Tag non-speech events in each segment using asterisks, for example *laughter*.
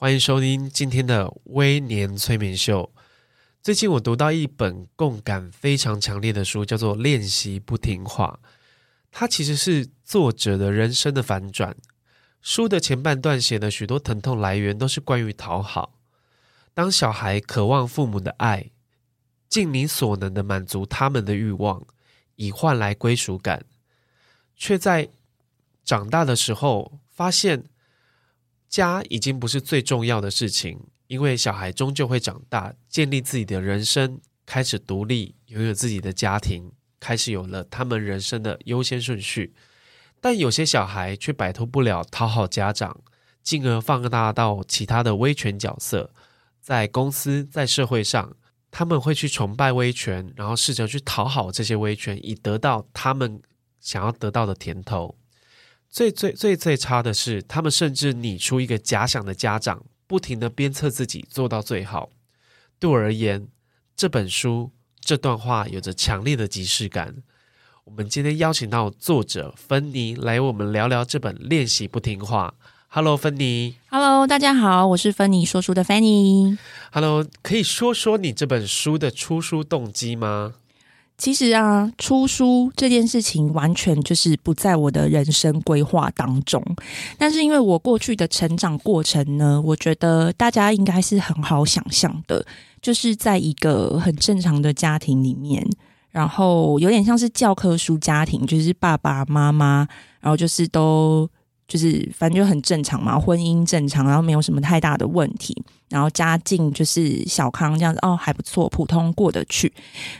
欢迎收听今天的微年催眠秀。最近我读到一本共感非常强烈的书，叫做《练习不听话》。它其实是作者的人生的反转。书的前半段写的许多疼痛来源都是关于讨好。当小孩渴望父母的爱，尽你所能的满足他们的欲望，以换来归属感，却在长大的时候发现。家已经不是最重要的事情，因为小孩终究会长大，建立自己的人生，开始独立，拥有自己的家庭，开始有了他们人生的优先顺序。但有些小孩却摆脱不了讨好家长，进而放大到其他的威权角色，在公司、在社会上，他们会去崇拜威权，然后试着去讨好这些威权，以得到他们想要得到的甜头。最最最最差的是，他们甚至拟出一个假想的家长，不停地鞭策自己做到最好。对我而言，这本书这段话有着强烈的即视感。我们今天邀请到作者芬妮来，我们聊聊这本《练习不听话》。Hello，芬妮。Hello，大家好，我是芬妮说书的芬妮。Hello，可以说说你这本书的出书动机吗？其实啊，出书这件事情完全就是不在我的人生规划当中。但是因为我过去的成长过程呢，我觉得大家应该是很好想象的，就是在一个很正常的家庭里面，然后有点像是教科书家庭，就是爸爸妈妈，然后就是都。就是反正就很正常嘛，婚姻正常，然后没有什么太大的问题，然后家境就是小康这样子哦，还不错，普通过得去。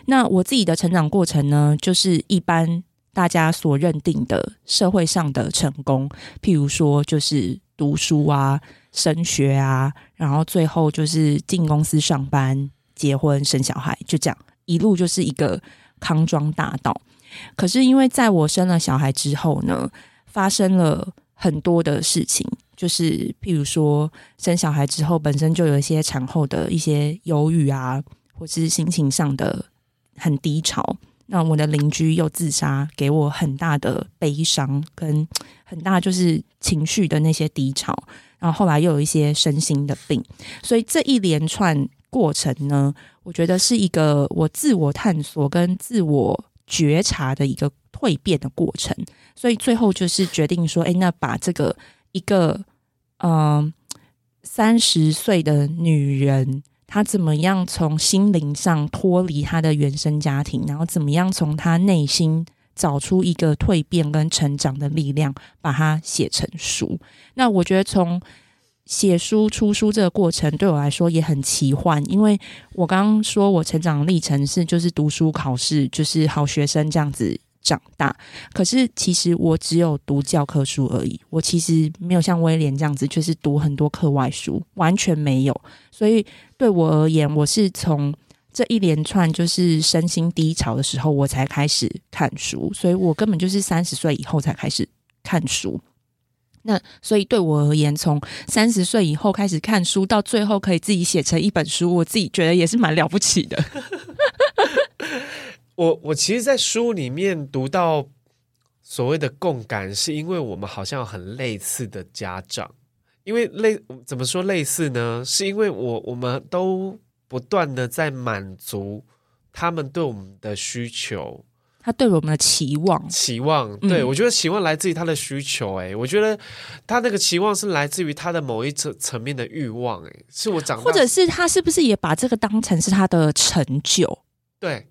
那我自己的成长过程呢，就是一般大家所认定的社会上的成功，譬如说就是读书啊、升学啊，然后最后就是进公司上班、结婚、生小孩，就这样一路就是一个康庄大道。可是因为在我生了小孩之后呢，发生了。很多的事情，就是譬如说生小孩之后，本身就有一些产后的一些忧郁啊，或是心情上的很低潮。那我的邻居又自杀，给我很大的悲伤跟很大就是情绪的那些低潮。然后后来又有一些身心的病，所以这一连串过程呢，我觉得是一个我自我探索跟自我觉察的一个蜕变的过程。所以最后就是决定说，哎，那把这个一个嗯三十岁的女人，她怎么样从心灵上脱离她的原生家庭，然后怎么样从她内心找出一个蜕变跟成长的力量，把它写成书。那我觉得从写书出书这个过程对我来说也很奇幻，因为我刚刚说我成长历程是就是读书考试，就是好学生这样子。长大，可是其实我只有读教科书而已。我其实没有像威廉这样子，就是读很多课外书，完全没有。所以对我而言，我是从这一连串就是身心低潮的时候，我才开始看书。所以我根本就是三十岁以后才开始看书。那所以对我而言，从三十岁以后开始看书，到最后可以自己写成一本书，我自己觉得也是蛮了不起的。*laughs* 我我其实，在书里面读到所谓的共感，是因为我们好像有很类似的家长，因为类怎么说类似呢？是因为我我们都不断的在满足他们对我们的需求，他对我们的期望，期望，对，我觉得期望来自于他的需求，哎，我觉得他那个期望是来自于他的某一层层面的欲望，哎，是我长大，或者是他是不是也把这个当成是他的成就？对。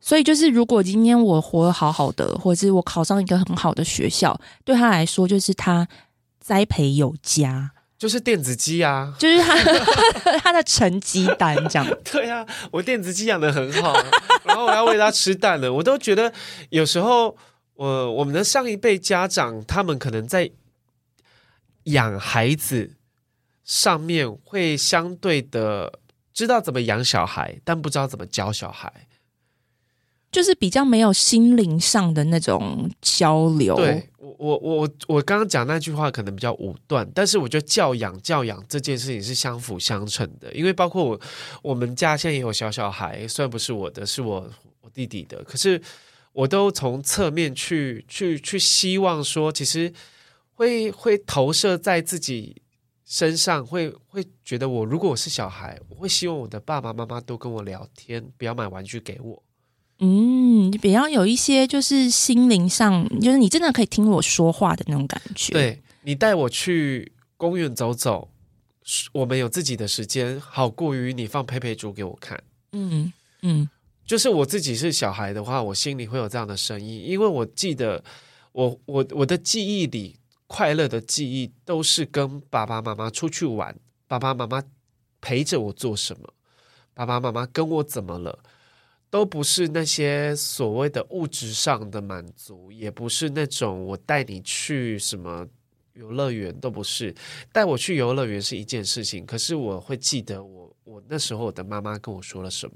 所以就是，如果今天我活得好好的，或者是我考上一个很好的学校，对他来说就是他栽培有加，就是电子鸡啊，就是 *laughs* 他他的成绩单这样。*laughs* 对啊，我电子鸡养的很好，然后我要喂它吃蛋了。我都觉得有时候，我我们的上一辈家长，他们可能在养孩子。上面会相对的知道怎么养小孩，但不知道怎么教小孩，就是比较没有心灵上的那种交流。对，我我我我刚刚讲那句话可能比较武断，但是我觉得教养教养这件事情是相辅相成的，因为包括我我们家现在也有小小孩，虽然不是我的，是我我弟弟的，可是我都从侧面去去去希望说，其实会会投射在自己。身上会会觉得我如果我是小孩，我会希望我的爸爸妈妈都跟我聊天，不要买玩具给我。嗯，比较有一些就是心灵上，就是你真的可以听我说话的那种感觉。对，你带我去公园走走，我们有自己的时间，好过于你放佩佩猪给我看。嗯嗯，就是我自己是小孩的话，我心里会有这样的声音，因为我记得我我我的记忆里。快乐的记忆都是跟爸爸妈妈出去玩，爸爸妈妈陪着我做什么，爸爸妈妈跟我怎么了，都不是那些所谓的物质上的满足，也不是那种我带你去什么游乐园，都不是。带我去游乐园是一件事情，可是我会记得我我那时候我的妈妈跟我说了什么，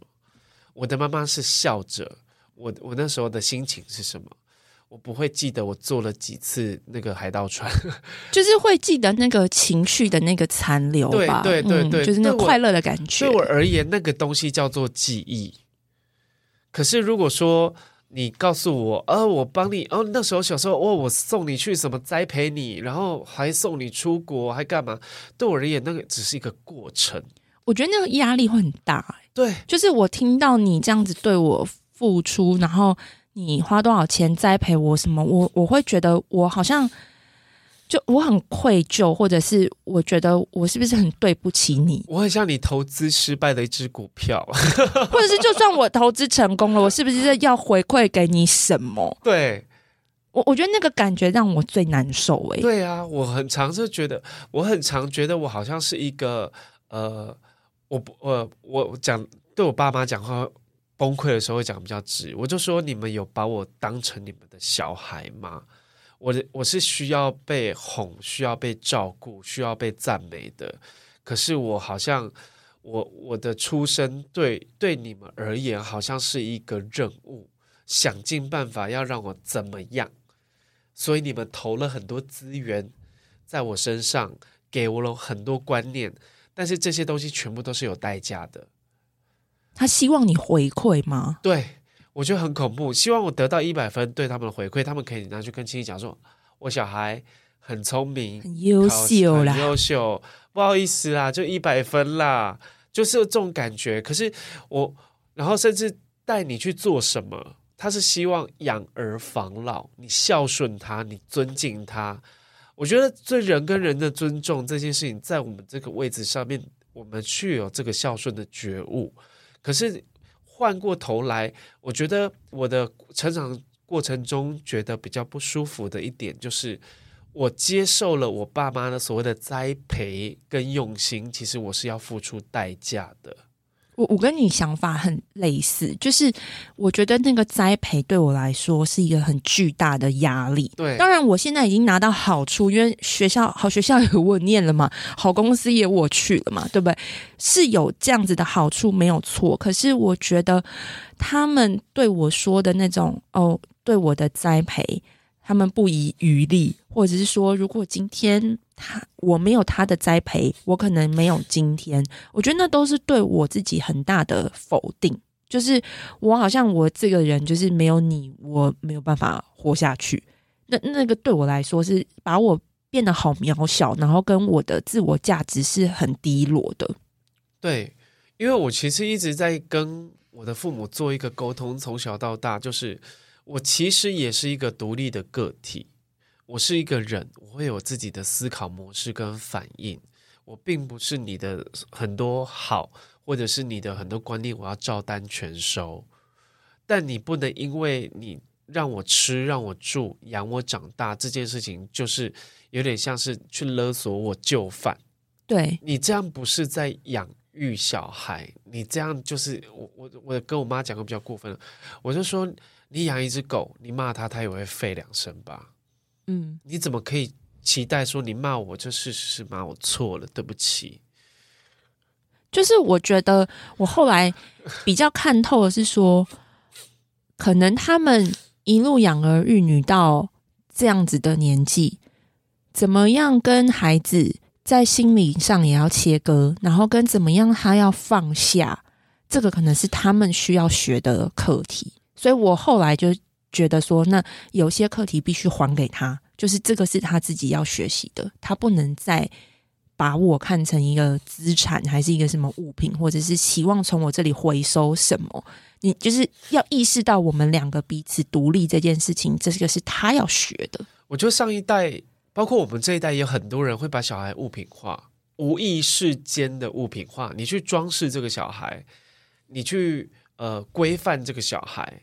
我的妈妈是笑着，我我那时候的心情是什么。我不会记得我坐了几次那个海盗船，*laughs* 就是会记得那个情绪的那个残留吧。对对对对，嗯，就是那个快乐的感觉。对我而言，那个东西叫做记忆。可是如果说你告诉我，呃，我帮你，哦，那时候小时候，哦，我送你去什么栽培你，然后还送你出国，还干嘛？对我而言，那个只是一个过程。我觉得那个压力会很大。对，就是我听到你这样子对我付出，然后。你花多少钱栽培我什么？我我会觉得我好像就我很愧疚，或者是我觉得我是不是很对不起你？我很像你投资失败的一只股票，*laughs* 或者是就算我投资成功了，我是不是要回馈给你什么？对，我我觉得那个感觉让我最难受哎、欸。对啊，我很常就觉得，我很常觉得我好像是一个呃，我不呃，我讲对我爸妈讲话。崩溃的时候会讲比较直，我就说，你们有把我当成你们的小孩吗？我的我是需要被哄，需要被照顾，需要被赞美的。可是我好像我我的出生对对你们而言好像是一个任务，想尽办法要让我怎么样，所以你们投了很多资源在我身上，给我了很多观念，但是这些东西全部都是有代价的。他希望你回馈吗？对，我觉得很恐怖。希望我得到一百分，对他们的回馈，他们可以拿去跟亲戚讲说，我小孩很聪明、很优秀啦，很优秀。不好意思啦，就一百分啦，就是这种感觉。可是我，然后甚至带你去做什么，他是希望养儿防老，你孝顺他，你尊敬他。我觉得对人跟人的尊重这件事情，在我们这个位置上面，我们去有这个孝顺的觉悟。可是换过头来，我觉得我的成长过程中觉得比较不舒服的一点，就是我接受了我爸妈的所谓的栽培跟用心，其实我是要付出代价的。我我跟你想法很类似，就是我觉得那个栽培对我来说是一个很巨大的压力。对，当然我现在已经拿到好处，因为学校好学校也我念了嘛，好公司也我去了嘛，对不对？是有这样子的好处没有错。可是我觉得他们对我说的那种哦，对我的栽培，他们不遗余力，或者是说，如果今天。他我没有他的栽培，我可能没有今天。我觉得那都是对我自己很大的否定，就是我好像我这个人就是没有你，我没有办法活下去。那那个对我来说是把我变得好渺小，然后跟我的自我价值是很低落的。对，因为我其实一直在跟我的父母做一个沟通，从小到大，就是我其实也是一个独立的个体。我是一个人，我会有自己的思考模式跟反应。我并不是你的很多好，或者是你的很多观念，我要照单全收。但你不能因为你让我吃、让我住、养我长大这件事情，就是有点像是去勒索我就范。对，你这样不是在养育小孩，你这样就是我我我跟我妈讲个比较过分，我就说你养一只狗，你骂它，它也会吠两声吧。嗯，你怎么可以期待说你骂我，这事实是骂我错了，对不起。就是我觉得我后来比较看透的是说，可能他们一路养儿育女到这样子的年纪，怎么样跟孩子在心理上也要切割，然后跟怎么样他要放下，这个可能是他们需要学的课题。所以我后来就觉得说，那有些课题必须还给他，就是这个是他自己要学习的，他不能再把我看成一个资产，还是一个什么物品，或者是期望从我这里回收什么。你就是要意识到我们两个彼此独立这件事情，这个是他要学的。我觉得上一代，包括我们这一代，也有很多人会把小孩物品化，无意识间的物品化。你去装饰这个小孩，你去呃规范这个小孩。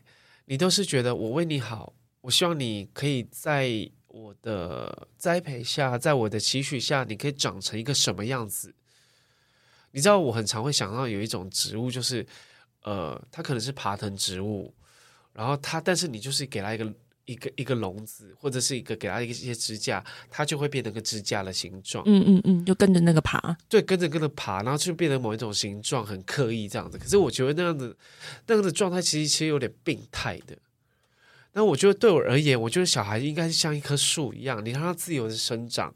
你都是觉得我为你好，我希望你可以在我的栽培下，在我的期许下，你可以长成一个什么样子？你知道，我很常会想到有一种植物，就是呃，它可能是爬藤植物，然后它，但是你就是给它一个一个一个笼子，或者是一个给它一些支架，它就会变成个支架的形状。嗯嗯嗯，就跟着那个爬，对，跟着跟着爬，然后就变成某一种形状，很刻意这样子。可是我觉得那样子那样的状态，其实其实有点病态的。那我觉得对我而言，我觉得小孩应该是像一棵树一样，你让它自由的生长，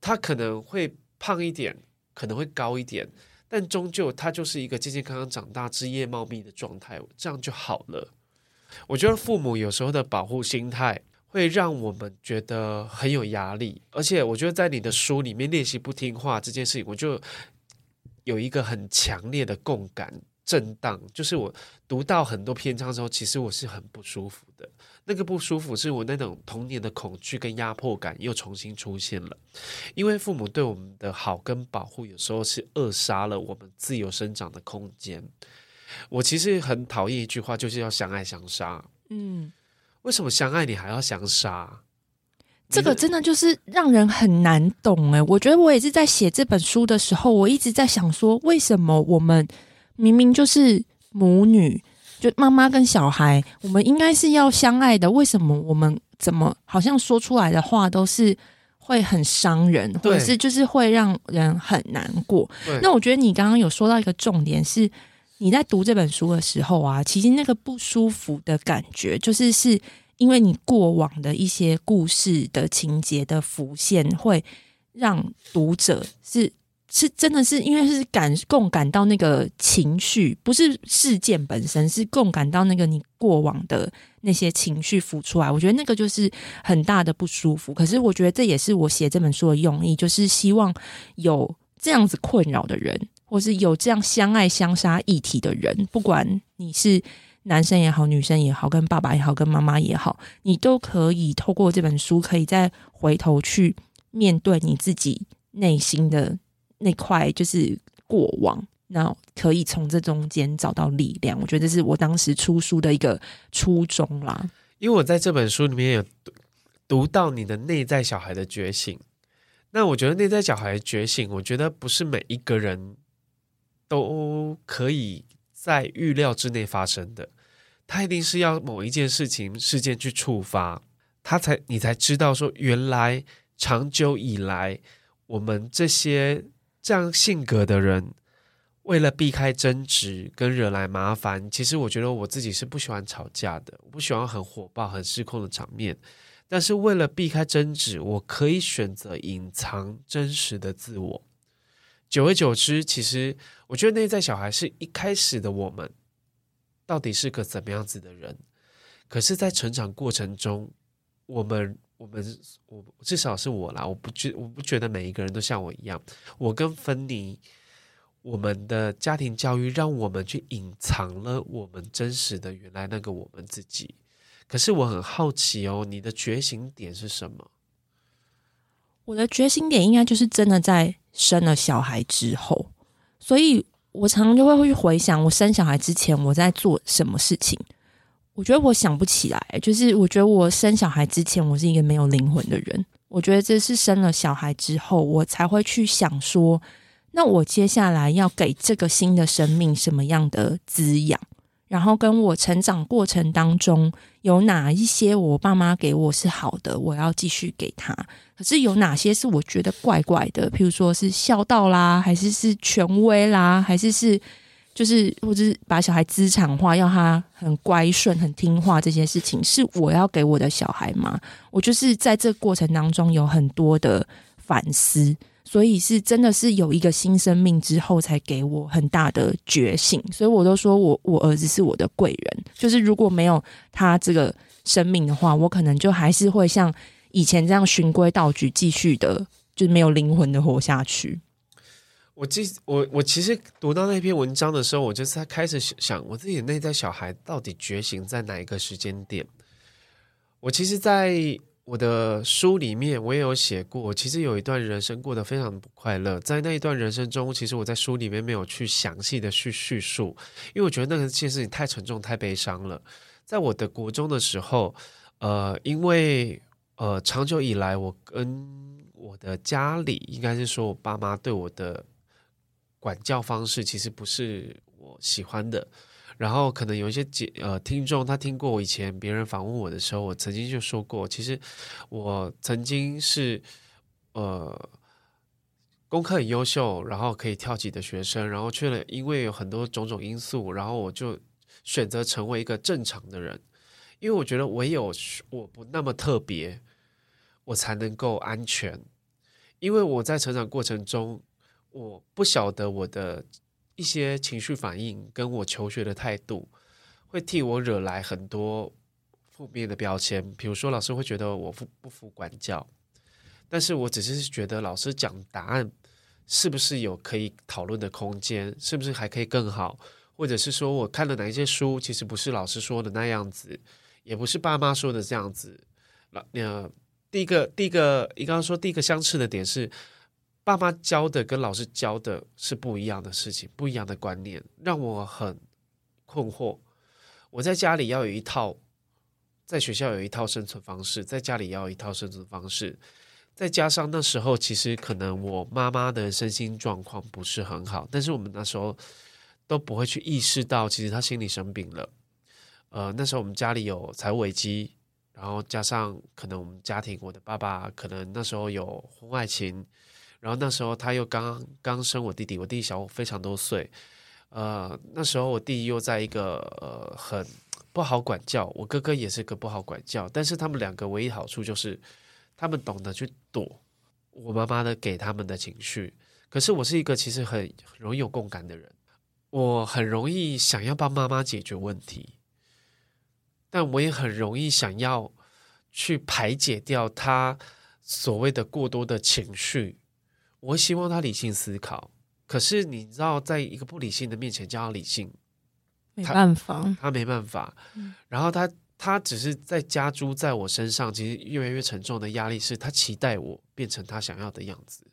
它可能会胖一点，可能会高一点，但终究它就是一个健健康康长大、枝叶茂密的状态，这样就好了。我觉得父母有时候的保护心态会让我们觉得很有压力，而且我觉得在你的书里面练习不听话这件事情，我就有一个很强烈的共感震荡，就是我读到很多篇章之后，其实我是很不舒服的。那个不舒服是我那种童年的恐惧跟压迫感又重新出现了，因为父母对我们的好跟保护，有时候是扼杀了我们自由生长的空间。我其实很讨厌一句话，就是要相爱相杀。嗯，为什么相爱你还要相杀？这个真的就是让人很难懂哎。我觉得我也是在写这本书的时候，我一直在想说，为什么我们明明就是母女，就妈妈跟小孩，我们应该是要相爱的，为什么我们怎么好像说出来的话都是会很伤人，或者是就是会让人很难过？那我觉得你刚刚有说到一个重点是。你在读这本书的时候啊，其实那个不舒服的感觉，就是是因为你过往的一些故事的情节的浮现，会让读者是是真的是因为是感共感到那个情绪，不是事件本身，是共感到那个你过往的那些情绪浮出来。我觉得那个就是很大的不舒服。可是我觉得这也是我写这本书的用意，就是希望有这样子困扰的人。或是有这样相爱相杀议题的人，不管你是男生也好，女生也好，跟爸爸也好，跟妈妈也好，你都可以透过这本书，可以再回头去面对你自己内心的那块就是过往，那可以从这中间找到力量。我觉得这是我当时出书的一个初衷啦。因为我在这本书里面有读到你的内在小孩的觉醒，那我觉得内在小孩觉醒，我觉得不是每一个人。都可以在预料之内发生的，他一定是要某一件事情事件去触发，他才你才知道说，原来长久以来我们这些这样性格的人，为了避开争执跟惹来麻烦，其实我觉得我自己是不喜欢吵架的，我不喜欢很火爆、很失控的场面，但是为了避开争执，我可以选择隐藏真实的自我。久而久之，其实我觉得内在小孩是一开始的我们，到底是个怎么样子的人？可是，在成长过程中，我们、我们、我至少是我啦，我不觉我不觉得每一个人都像我一样。我跟芬妮，我们的家庭教育让我们去隐藏了我们真实的原来那个我们自己。可是我很好奇哦，你的觉醒点是什么？我的决心点应该就是真的在生了小孩之后，所以我常常就会会去回想我生小孩之前我在做什么事情。我觉得我想不起来，就是我觉得我生小孩之前我是一个没有灵魂的人。我觉得这是生了小孩之后，我才会去想说，那我接下来要给这个新的生命什么样的滋养？然后跟我成长过程当中有哪一些我爸妈给我是好的，我要继续给他。可是有哪些是我觉得怪怪的？譬如说是孝道啦，还是是权威啦，还是是就是或者是把小孩资产化，要他很乖顺、很听话这些事情，是我要给我的小孩吗？我就是在这过程当中有很多的反思。所以是真的是有一个新生命之后，才给我很大的觉醒。所以我都说我我儿子是我的贵人，就是如果没有他这个生命的话，我可能就还是会像以前这样循规蹈矩，继续的，就是没有灵魂的活下去。我记我我其实读到那篇文章的时候，我就在开始想，我自己内在小孩到底觉醒在哪一个时间点？我其实，在。我的书里面我也有写过，其实有一段人生过得非常不快乐。在那一段人生中，其实我在书里面没有去详细的去叙述，因为我觉得那个件事情太沉重、太悲伤了。在我的国中的时候，呃，因为呃，长久以来我跟我的家里，应该是说我爸妈对我的管教方式，其实不是我喜欢的。然后可能有一些呃听众，他听过我以前别人访问我的时候，我曾经就说过，其实我曾经是呃功课很优秀，然后可以跳级的学生，然后却了因为有很多种种因素，然后我就选择成为一个正常的人，因为我觉得唯有我不那么特别，我才能够安全，因为我在成长过程中，我不晓得我的。一些情绪反应跟我求学的态度，会替我惹来很多负面的标签。比如说，老师会觉得我不不服管教，但是我只是觉得老师讲答案是不是有可以讨论的空间，是不是还可以更好，或者是说我看了哪一些书，其实不是老师说的那样子，也不是爸妈说的这样子。老，呃，第一个，第一个，你刚刚说第一个相似的点是。爸妈教的跟老师教的是不一样的事情，不一样的观念，让我很困惑。我在家里要有一套，在学校有一套生存方式，在家里要有一套生存方式。再加上那时候，其实可能我妈妈的身心状况不是很好，但是我们那时候都不会去意识到，其实她心理生病了。呃，那时候我们家里有财务危机，然后加上可能我们家庭，我的爸爸可能那时候有婚外情。然后那时候他又刚刚生我弟弟，我弟弟小我非常多岁，呃，那时候我弟弟又在一个呃很不好管教，我哥哥也是个不好管教，但是他们两个唯一好处就是他们懂得去躲我妈妈的给他们的情绪，可是我是一个其实很很容易有共感的人，我很容易想要帮妈妈解决问题，但我也很容易想要去排解掉他所谓的过多的情绪。我希望他理性思考，可是你知道，在一个不理性的面前叫他理性，没办法，他，他没办法。嗯、然后他他只是在加诸在我身上，其实越来越沉重的压力是他期待我变成他想要的样子，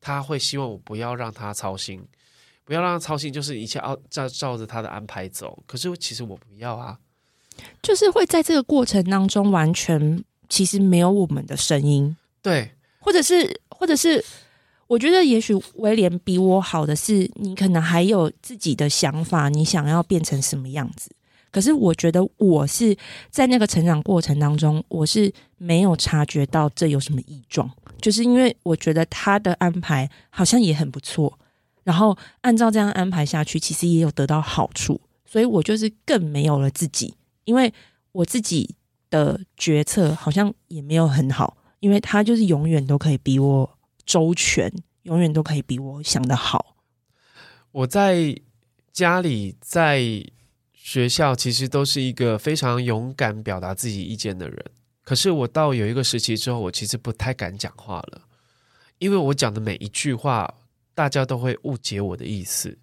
他会希望我不要让他操心，不要让他操心，就是一切照照照着他的安排走。可是其实我不要啊，就是会在这个过程当中完全其实没有我们的声音，对，或者是或者是。我觉得也许威廉比我好的是，你可能还有自己的想法，你想要变成什么样子。可是我觉得我是在那个成长过程当中，我是没有察觉到这有什么异状，就是因为我觉得他的安排好像也很不错，然后按照这样安排下去，其实也有得到好处，所以我就是更没有了自己，因为我自己的决策好像也没有很好，因为他就是永远都可以比我。周全，永远都可以比我想的好。我在家里，在学校，其实都是一个非常勇敢表达自己意见的人。可是我到有一个时期之后，我其实不太敢讲话了，因为我讲的每一句话，大家都会误解我的意思。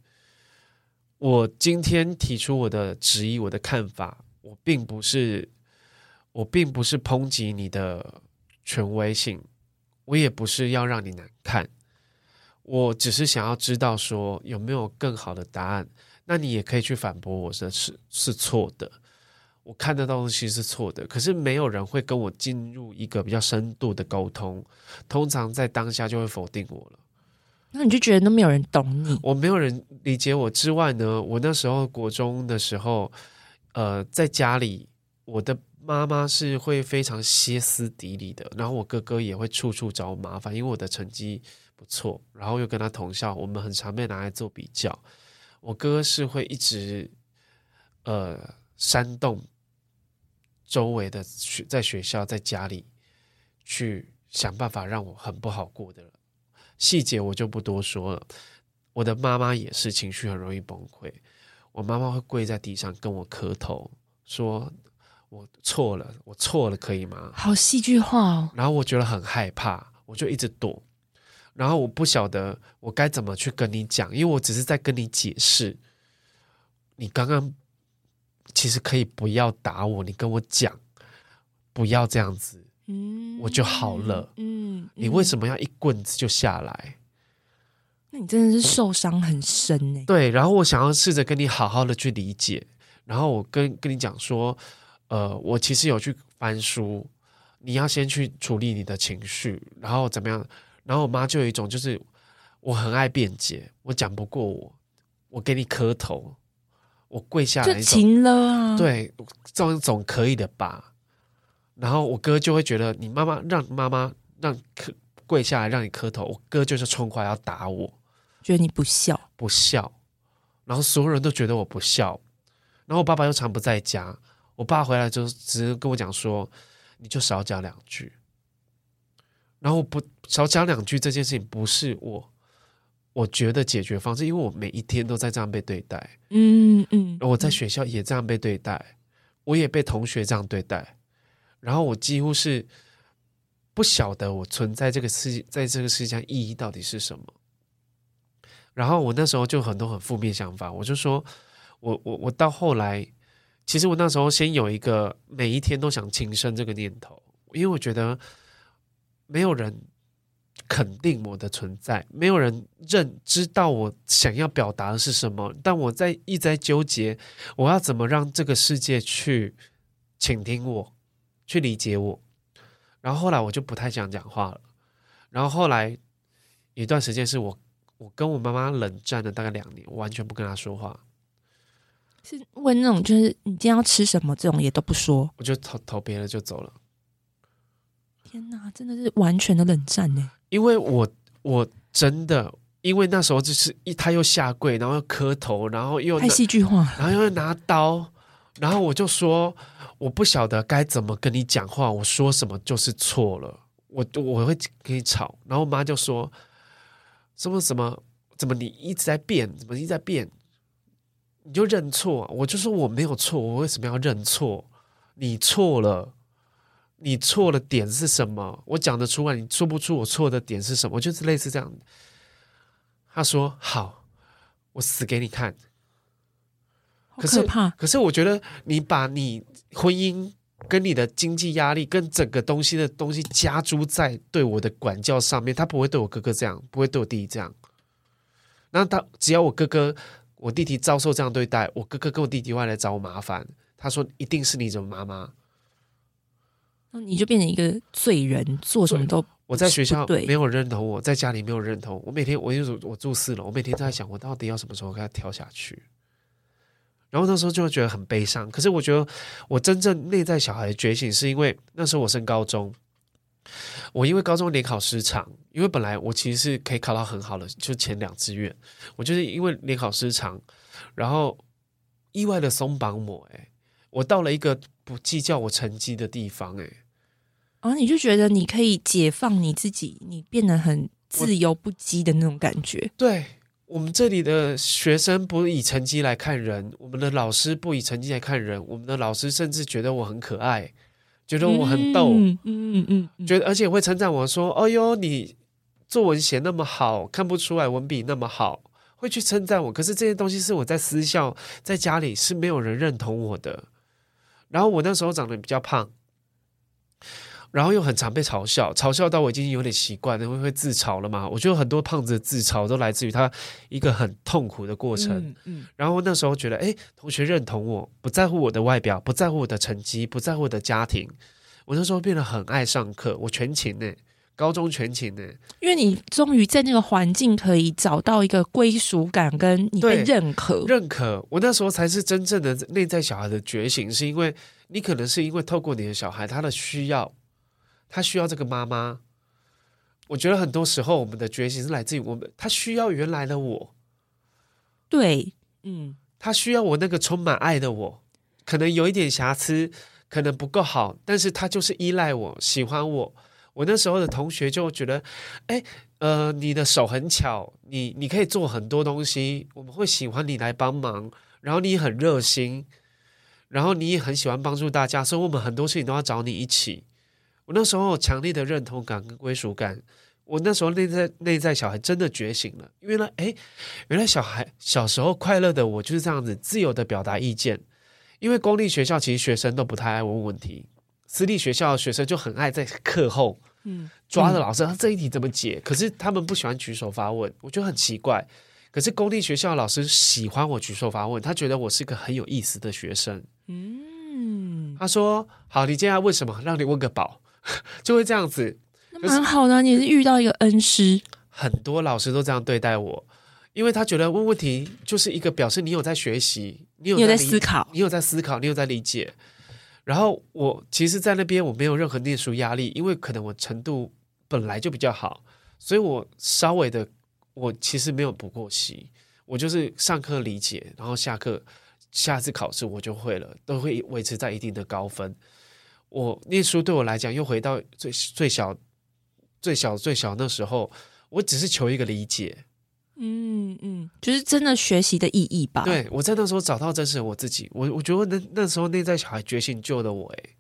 我今天提出我的质疑，我的看法，我并不是，我并不是抨击你的权威性。我也不是要让你难看，我只是想要知道说有没有更好的答案。那你也可以去反驳我说是是错的，我看得到东西是错的。可是没有人会跟我进入一个比较深度的沟通，通常在当下就会否定我了。那你就觉得都没有人懂你，我没有人理解我之外呢，我那时候国中的时候，呃，在家里，我的妈妈是会非常歇斯底里的，然后我哥哥也会处处找我麻烦，因为我的成绩不错，然后又跟他同校，我们很常被拿来做比较。我哥是会一直呃煽动周围的学在学校在家里去想办法让我很不好过的。细节我就不多说了。我的妈妈也是情绪很容易崩溃，我妈妈会跪在地上跟我磕头，说我错了，我错了，可以吗？好戏剧化哦。然后我觉得很害怕，我就一直躲。然后我不晓得我该怎么去跟你讲，因为我只是在跟你解释，你刚刚其实可以不要打我，你跟我讲，不要这样子，嗯，我就好了，嗯，你为什么要一棍子就下来？那你真的是受伤很深呢。对，然后我想要试着跟你好好的去理解，然后我跟跟你讲说，呃，我其实有去翻书，你要先去处理你的情绪，然后怎么样？然后我妈就有一种，就是我很爱辩解，我讲不过我，我给你磕头，我跪下来，就行了啊。对，这样总可以的吧？然后我哥就会觉得，你妈妈让妈妈让磕跪下来让你磕头，我哥就是冲过来要打我，觉得你不孝，不孝。然后所有人都觉得我不孝。然后我爸爸又常不在家，我爸回来就只是跟我讲说，你就少讲两句。然后不少讲两句，这件事情不是我我觉得解决方式，因为我每一天都在这样被对待，嗯嗯，我在学校也这样被对待，我也被同学这样对待，然后我几乎是不晓得我存在这个世界，在这个世界上意义到底是什么。然后我那时候就很多很负面想法，我就说，我我我到后来，其实我那时候先有一个每一天都想轻生这个念头，因为我觉得。没有人肯定我的存在，没有人认知道我想要表达的是什么。但我在一直在纠结，我要怎么让这个世界去倾听我，去理解我。然后后来我就不太想讲话了。然后后来一段时间是我，我跟我妈妈冷战了大概两年，我完全不跟她说话。是问那种就是你今天要吃什么这种也都不说，我就投投别人就走了。天哪，真的是完全的冷战呢！因为我我真的，因为那时候就是一他又下跪，然后又磕头，然后又太戏剧化，然后又拿刀，然后我就说我不晓得该怎么跟你讲话，我说什么就是错了，我我会跟你吵。然后我妈就说什么什么怎么你一直在变，怎么一直在变，你就认错。我就说我没有错，我为什么要认错？你错了。你错了点是什么？我讲得出来，你说不出我错的点是什么？我就是类似这样。他说：“好，我死给你看。”可是，可是我觉得你把你婚姻跟你的经济压力跟整个东西的东西加诸在对我的管教上面，他不会对我哥哥这样，不会对我弟弟这样。那他只要我哥哥、我弟弟遭受这样对待，我哥哥跟我弟弟会来找我麻烦。他说：“一定是你怎么妈妈。”那你就变成一个罪人，做什么都我在学校没有认同我，在家里没有认同我。每天我就我住四楼，我每天都在想，我到底要什么时候给他跳下去？然后那时候就会觉得很悲伤。可是我觉得我真正内在小孩的觉醒，是因为那时候我升高中，我因为高中联考失常，因为本来我其实是可以考到很好的，就前两志愿，我就是因为联考失常，然后意外的松绑我，诶，我到了一个不计较我成绩的地方，诶。然后、哦、你就觉得你可以解放你自己，你变得很自由不羁的那种感觉。对，我们这里的学生不以成绩来看人，我们的老师不以成绩来看人，我们的老师甚至觉得我很可爱，觉得我很逗，嗯嗯嗯，嗯觉得而且会称赞我说：“哎呦，你作文写那么好，看不出来文笔那么好。”会去称赞我。可是这些东西是我在私校在家里是没有人认同我的。然后我那时候长得比较胖。然后又很常被嘲笑，嘲笑到我已经有点习惯了，因为会自嘲了嘛。我觉得很多胖子的自嘲都来自于他一个很痛苦的过程。嗯嗯、然后那时候觉得，哎，同学认同我，不在乎我的外表，不在乎我的成绩，不在乎我的家庭。我那时候变得很爱上课，我全勤呢。高中全勤呢，因为你终于在那个环境可以找到一个归属感，跟你被认可。认可，我那时候才是真正的内在小孩的觉醒，是因为你可能是因为透过你的小孩，他的需要，他需要这个妈妈。我觉得很多时候我们的觉醒是来自于我们，他需要原来的我。对，嗯，他需要我那个充满爱的我，可能有一点瑕疵，可能不够好，但是他就是依赖我，喜欢我。我那时候的同学就觉得，哎，呃，你的手很巧，你你可以做很多东西，我们会喜欢你来帮忙，然后你很热心，然后你也很喜欢帮助大家，所以我们很多事情都要找你一起。我那时候有强烈的认同感跟归属感，我那时候内在内在小孩真的觉醒了，因为呢，哎，原来小孩小时候快乐的我就是这样子自由的表达意见，因为公立学校其实学生都不太爱问问题。私立学校学生就很爱在课后，嗯，抓着老师，他这一题怎么解？可是他们不喜欢举手发问，我觉得很奇怪。可是公立学校老师喜欢我举手发问，他觉得我是个很有意思的学生。嗯，他说：“好，你接下来问什么？让你问个饱，*laughs* 就会这样子。”蛮好的，你是遇到一个恩师。很多老师都这样对待我，因为他觉得问问题就是一个表示你有在学习，你有在，你有在思考，你有在思考，你有在理解。然后我其实，在那边我没有任何念书压力，因为可能我程度本来就比较好，所以我稍微的，我其实没有补过习，我就是上课理解，然后下课下次考试我就会了，都会维持在一定的高分。我念书对我来讲，又回到最最小、最小、最小那时候，我只是求一个理解。嗯嗯，就是真的学习的意义吧。对，我在那时候找到真实的我自己，我我觉得那那时候内在小孩觉醒救了我诶。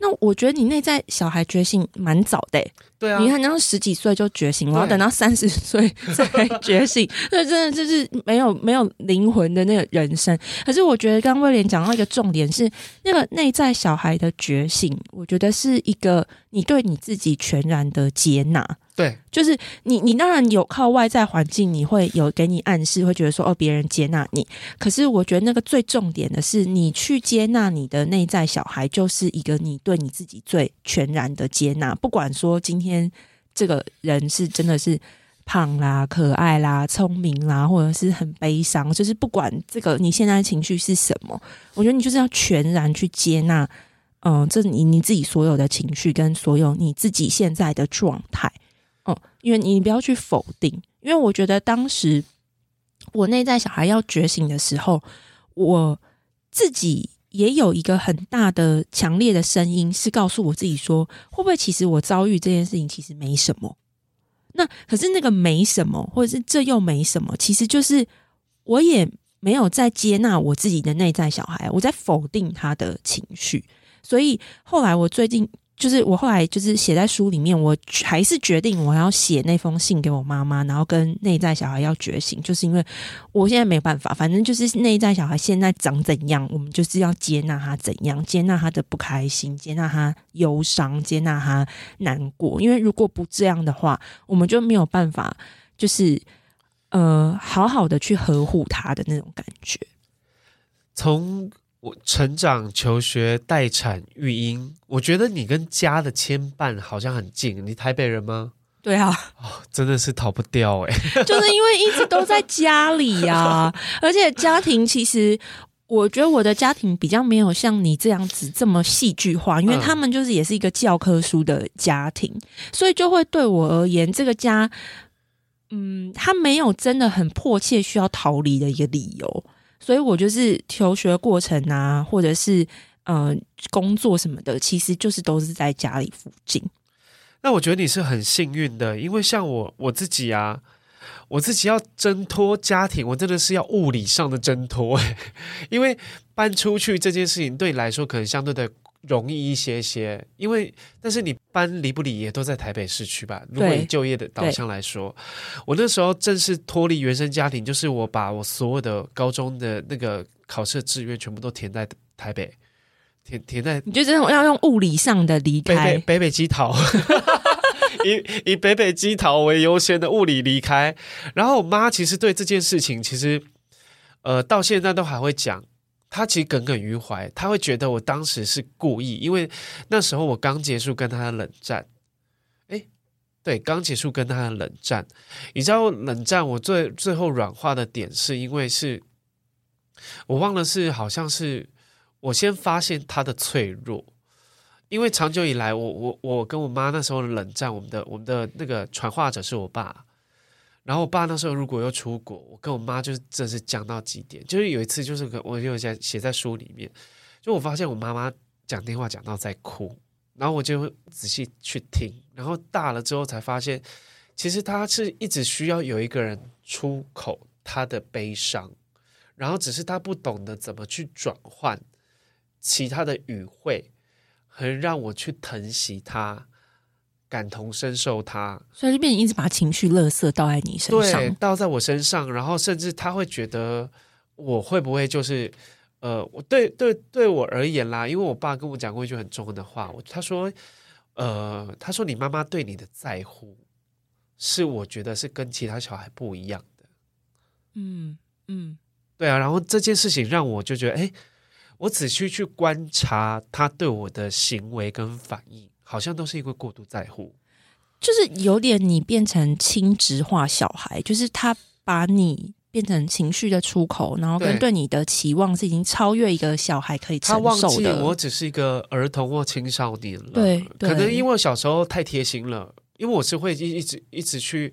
那我觉得你内在小孩觉醒蛮早的，对啊，你看，然十几岁就觉醒，然后等到三十岁才 *laughs* 觉醒，那真的就是没有没有灵魂的那个人生。可是我觉得刚刚威廉讲到一个重点是，那个内在小孩的觉醒，我觉得是一个你对你自己全然的接纳。对，就是你，你当然有靠外在环境，你会有给你暗示，会觉得说哦，别人接纳你。可是我觉得那个最重点的是，你去接纳你的内在小孩，就是一个你对你自己最全然的接纳。不管说今天这个人是真的是胖啦、可爱啦、聪明啦，或者是很悲伤，就是不管这个你现在情绪是什么，我觉得你就是要全然去接纳。嗯，这你你自己所有的情绪跟所有你自己现在的状态。因为你不要去否定，因为我觉得当时我内在小孩要觉醒的时候，我自己也有一个很大的、强烈的声音，是告诉我自己说，会不会其实我遭遇这件事情其实没什么？那可是那个没什么，或者是这又没什么，其实就是我也没有在接纳我自己的内在小孩，我在否定他的情绪，所以后来我最近。就是我后来就是写在书里面，我还是决定我要写那封信给我妈妈，然后跟内在小孩要觉醒，就是因为我现在没办法，反正就是内在小孩现在长怎样，我们就是要接纳他怎样，接纳他的不开心，接纳他忧伤，接纳他难过，因为如果不这样的话，我们就没有办法，就是呃好好的去呵护他的那种感觉，从。我成长、求学、待产、育婴，我觉得你跟家的牵绊好像很近。你台北人吗？对啊，哦，真的是逃不掉哎，*laughs* 就是因为一直都在家里呀、啊，*laughs* 而且家庭其实，我觉得我的家庭比较没有像你这样子这么戏剧化，因为他们就是也是一个教科书的家庭，嗯、所以就会对我而言，这个家，嗯，他没有真的很迫切需要逃离的一个理由。所以我就是求学过程啊，或者是嗯工作什么的，其实就是都是在家里附近。那我觉得你是很幸运的，因为像我我自己啊，我自己要挣脱家庭，我真的是要物理上的挣脱，*laughs* 因为搬出去这件事情对你来说可能相对的。容易一些些，因为但是你搬离不离也都在台北市区吧？如果以就业的导向来说，我那时候正式脱离原生家庭，就是我把我所有的高中的那个考试志愿全部都填在台北，填填在，你就这种要用物理上的离开，北北北北基桃，*laughs* 以以北北基桃为优先的物理离开。然后我妈其实对这件事情，其实呃到现在都还会讲。他其实耿耿于怀，他会觉得我当时是故意，因为那时候我刚结束跟他的冷战。诶，对，刚结束跟他的冷战。你知道冷战我最最后软化的点，是因为是，我忘了是好像是我先发现他的脆弱，因为长久以来我，我我跟我妈那时候冷战，我们的我们的那个传话者是我爸。然后我爸那时候如果又出国，我跟我妈就是真是讲到极点。就是有一次，就是我有在写在书里面，就我发现我妈妈讲电话讲到在哭，然后我就仔细去听，然后大了之后才发现，其实她是一直需要有一个人出口她的悲伤，然后只是她不懂得怎么去转换其他的语汇，和让我去疼惜她。感同身受他，所以就变成一直把情绪勒色倒在你身上，对，倒在我身上，然后甚至他会觉得我会不会就是，呃，我对对对我而言啦，因为我爸跟我讲过一句很重的话，我他说，呃，他说你妈妈对你的在乎，是我觉得是跟其他小孩不一样的，嗯嗯，对啊，然后这件事情让我就觉得，哎，我仔细去观察他对我的行为跟反应。好像都是因为过度在乎，就是有点你变成亲职化小孩，就是他把你变成情绪的出口，然后跟对你的期望是已经超越一个小孩可以承受的。他忘记我只是一个儿童或青少年了，对，对，可能因为我小时候太贴心了，因为我是会一一直一直去，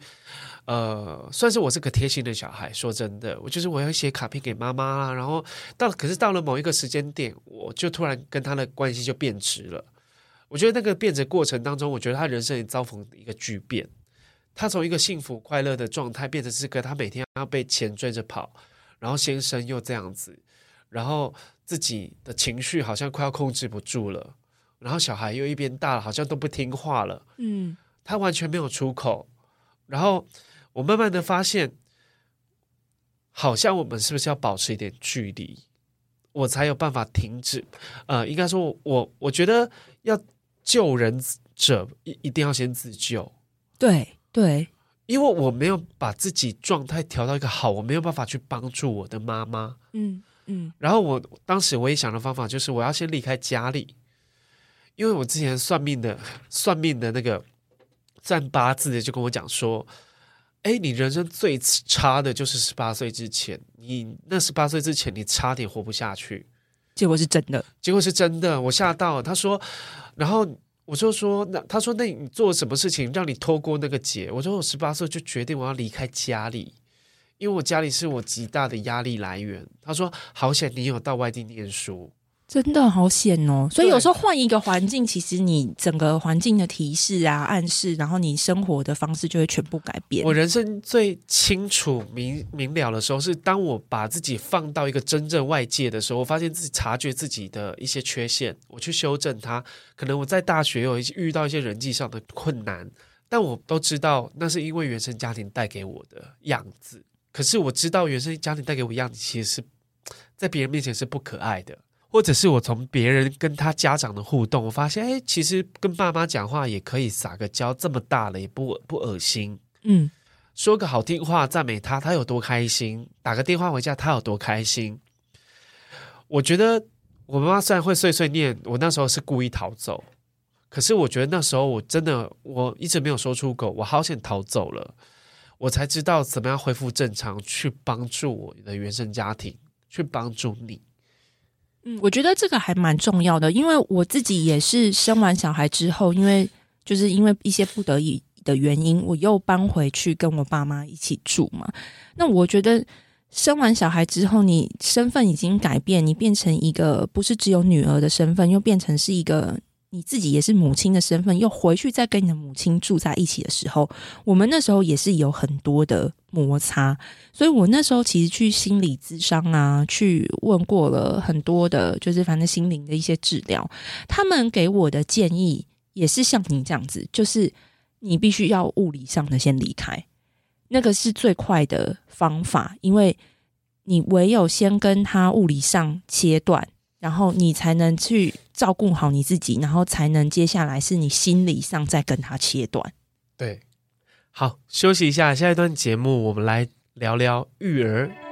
呃，算是我是个贴心的小孩。说真的，我就是我要写卡片给妈妈啦，然后到可是到了某一个时间点，我就突然跟他的关系就变质了。我觉得那个变质过程当中，我觉得他人生也遭逢一个巨变。他从一个幸福快乐的状态，变成是个他每天要被钱追着跑，然后先生又这样子，然后自己的情绪好像快要控制不住了，然后小孩又一边大了，好像都不听话了。嗯，他完全没有出口。然后我慢慢的发现，好像我们是不是要保持一点距离，我才有办法停止？呃，应该说我，我我觉得要。救人者一一定要先自救，对对，因为我没有把自己状态调到一个好，我没有办法去帮助我的妈妈。嗯嗯，然后我当时我也想的方法就是我要先离开家里，因为我之前算命的算命的那个占八字的就跟我讲说，哎，你人生最差的就是十八岁之前，你那十八岁之前你差点活不下去。结果是真的，结果是真的，我吓到了。他说，然后我就说，那他说，那你做什么事情让你拖过那个节？我说，我十八岁就决定我要离开家里，因为我家里是我极大的压力来源。他说，好险你有到外地念书。真的好险哦！所以有时候换一个环境，其实你整个环境的提示啊、暗示，然后你生活的方式就会全部改变。我人生最清楚明明了的时候，是当我把自己放到一个真正外界的时候，我发现自己察觉自己的一些缺陷，我去修正它。可能我在大学有一些遇到一些人际上的困难，但我都知道那是因为原生家庭带给我的样子。可是我知道原生家庭带给我样子，其实是在别人面前是不可爱的。或者是我从别人跟他家长的互动，我发现，哎，其实跟爸妈讲话也可以撒个娇，这么大了也不不恶心。嗯，说个好听话赞美他，他有多开心；打个电话回家，他有多开心。我觉得我妈妈虽然会碎碎念，我那时候是故意逃走，可是我觉得那时候我真的我一直没有说出口，我好想逃走了，我才知道怎么样恢复正常，去帮助我的原生家庭，去帮助你。嗯，我觉得这个还蛮重要的，因为我自己也是生完小孩之后，因为就是因为一些不得已的原因，我又搬回去跟我爸妈一起住嘛。那我觉得生完小孩之后，你身份已经改变，你变成一个不是只有女儿的身份，又变成是一个。你自己也是母亲的身份，又回去再跟你的母亲住在一起的时候，我们那时候也是有很多的摩擦，所以我那时候其实去心理咨商啊，去问过了很多的，就是反正心灵的一些治疗，他们给我的建议也是像你这样子，就是你必须要物理上的先离开，那个是最快的方法，因为你唯有先跟他物理上切断。然后你才能去照顾好你自己，然后才能接下来是你心理上再跟他切断。对，好，休息一下，下一段节目我们来聊聊育儿。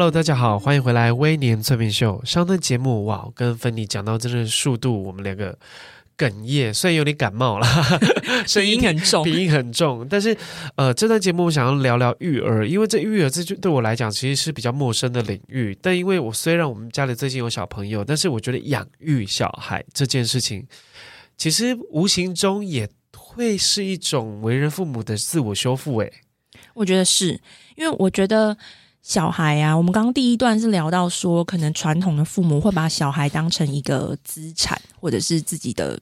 Hello，大家好，欢迎回来《威廉催眠秀》。上段节目哇，跟芬妮讲到真的速度，我们两个哽咽，虽然有点感冒了，*laughs* 声音很重，鼻音很重。但是，呃，这段节目我想要聊聊育儿，因为这育儿这就对我来讲其实是比较陌生的领域。但因为我虽然我们家里最近有小朋友，但是我觉得养育小孩这件事情，其实无形中也会是一种为人父母的自我修复。诶，我觉得是因为我觉得。小孩啊，我们刚刚第一段是聊到说，可能传统的父母会把小孩当成一个资产，或者是自己的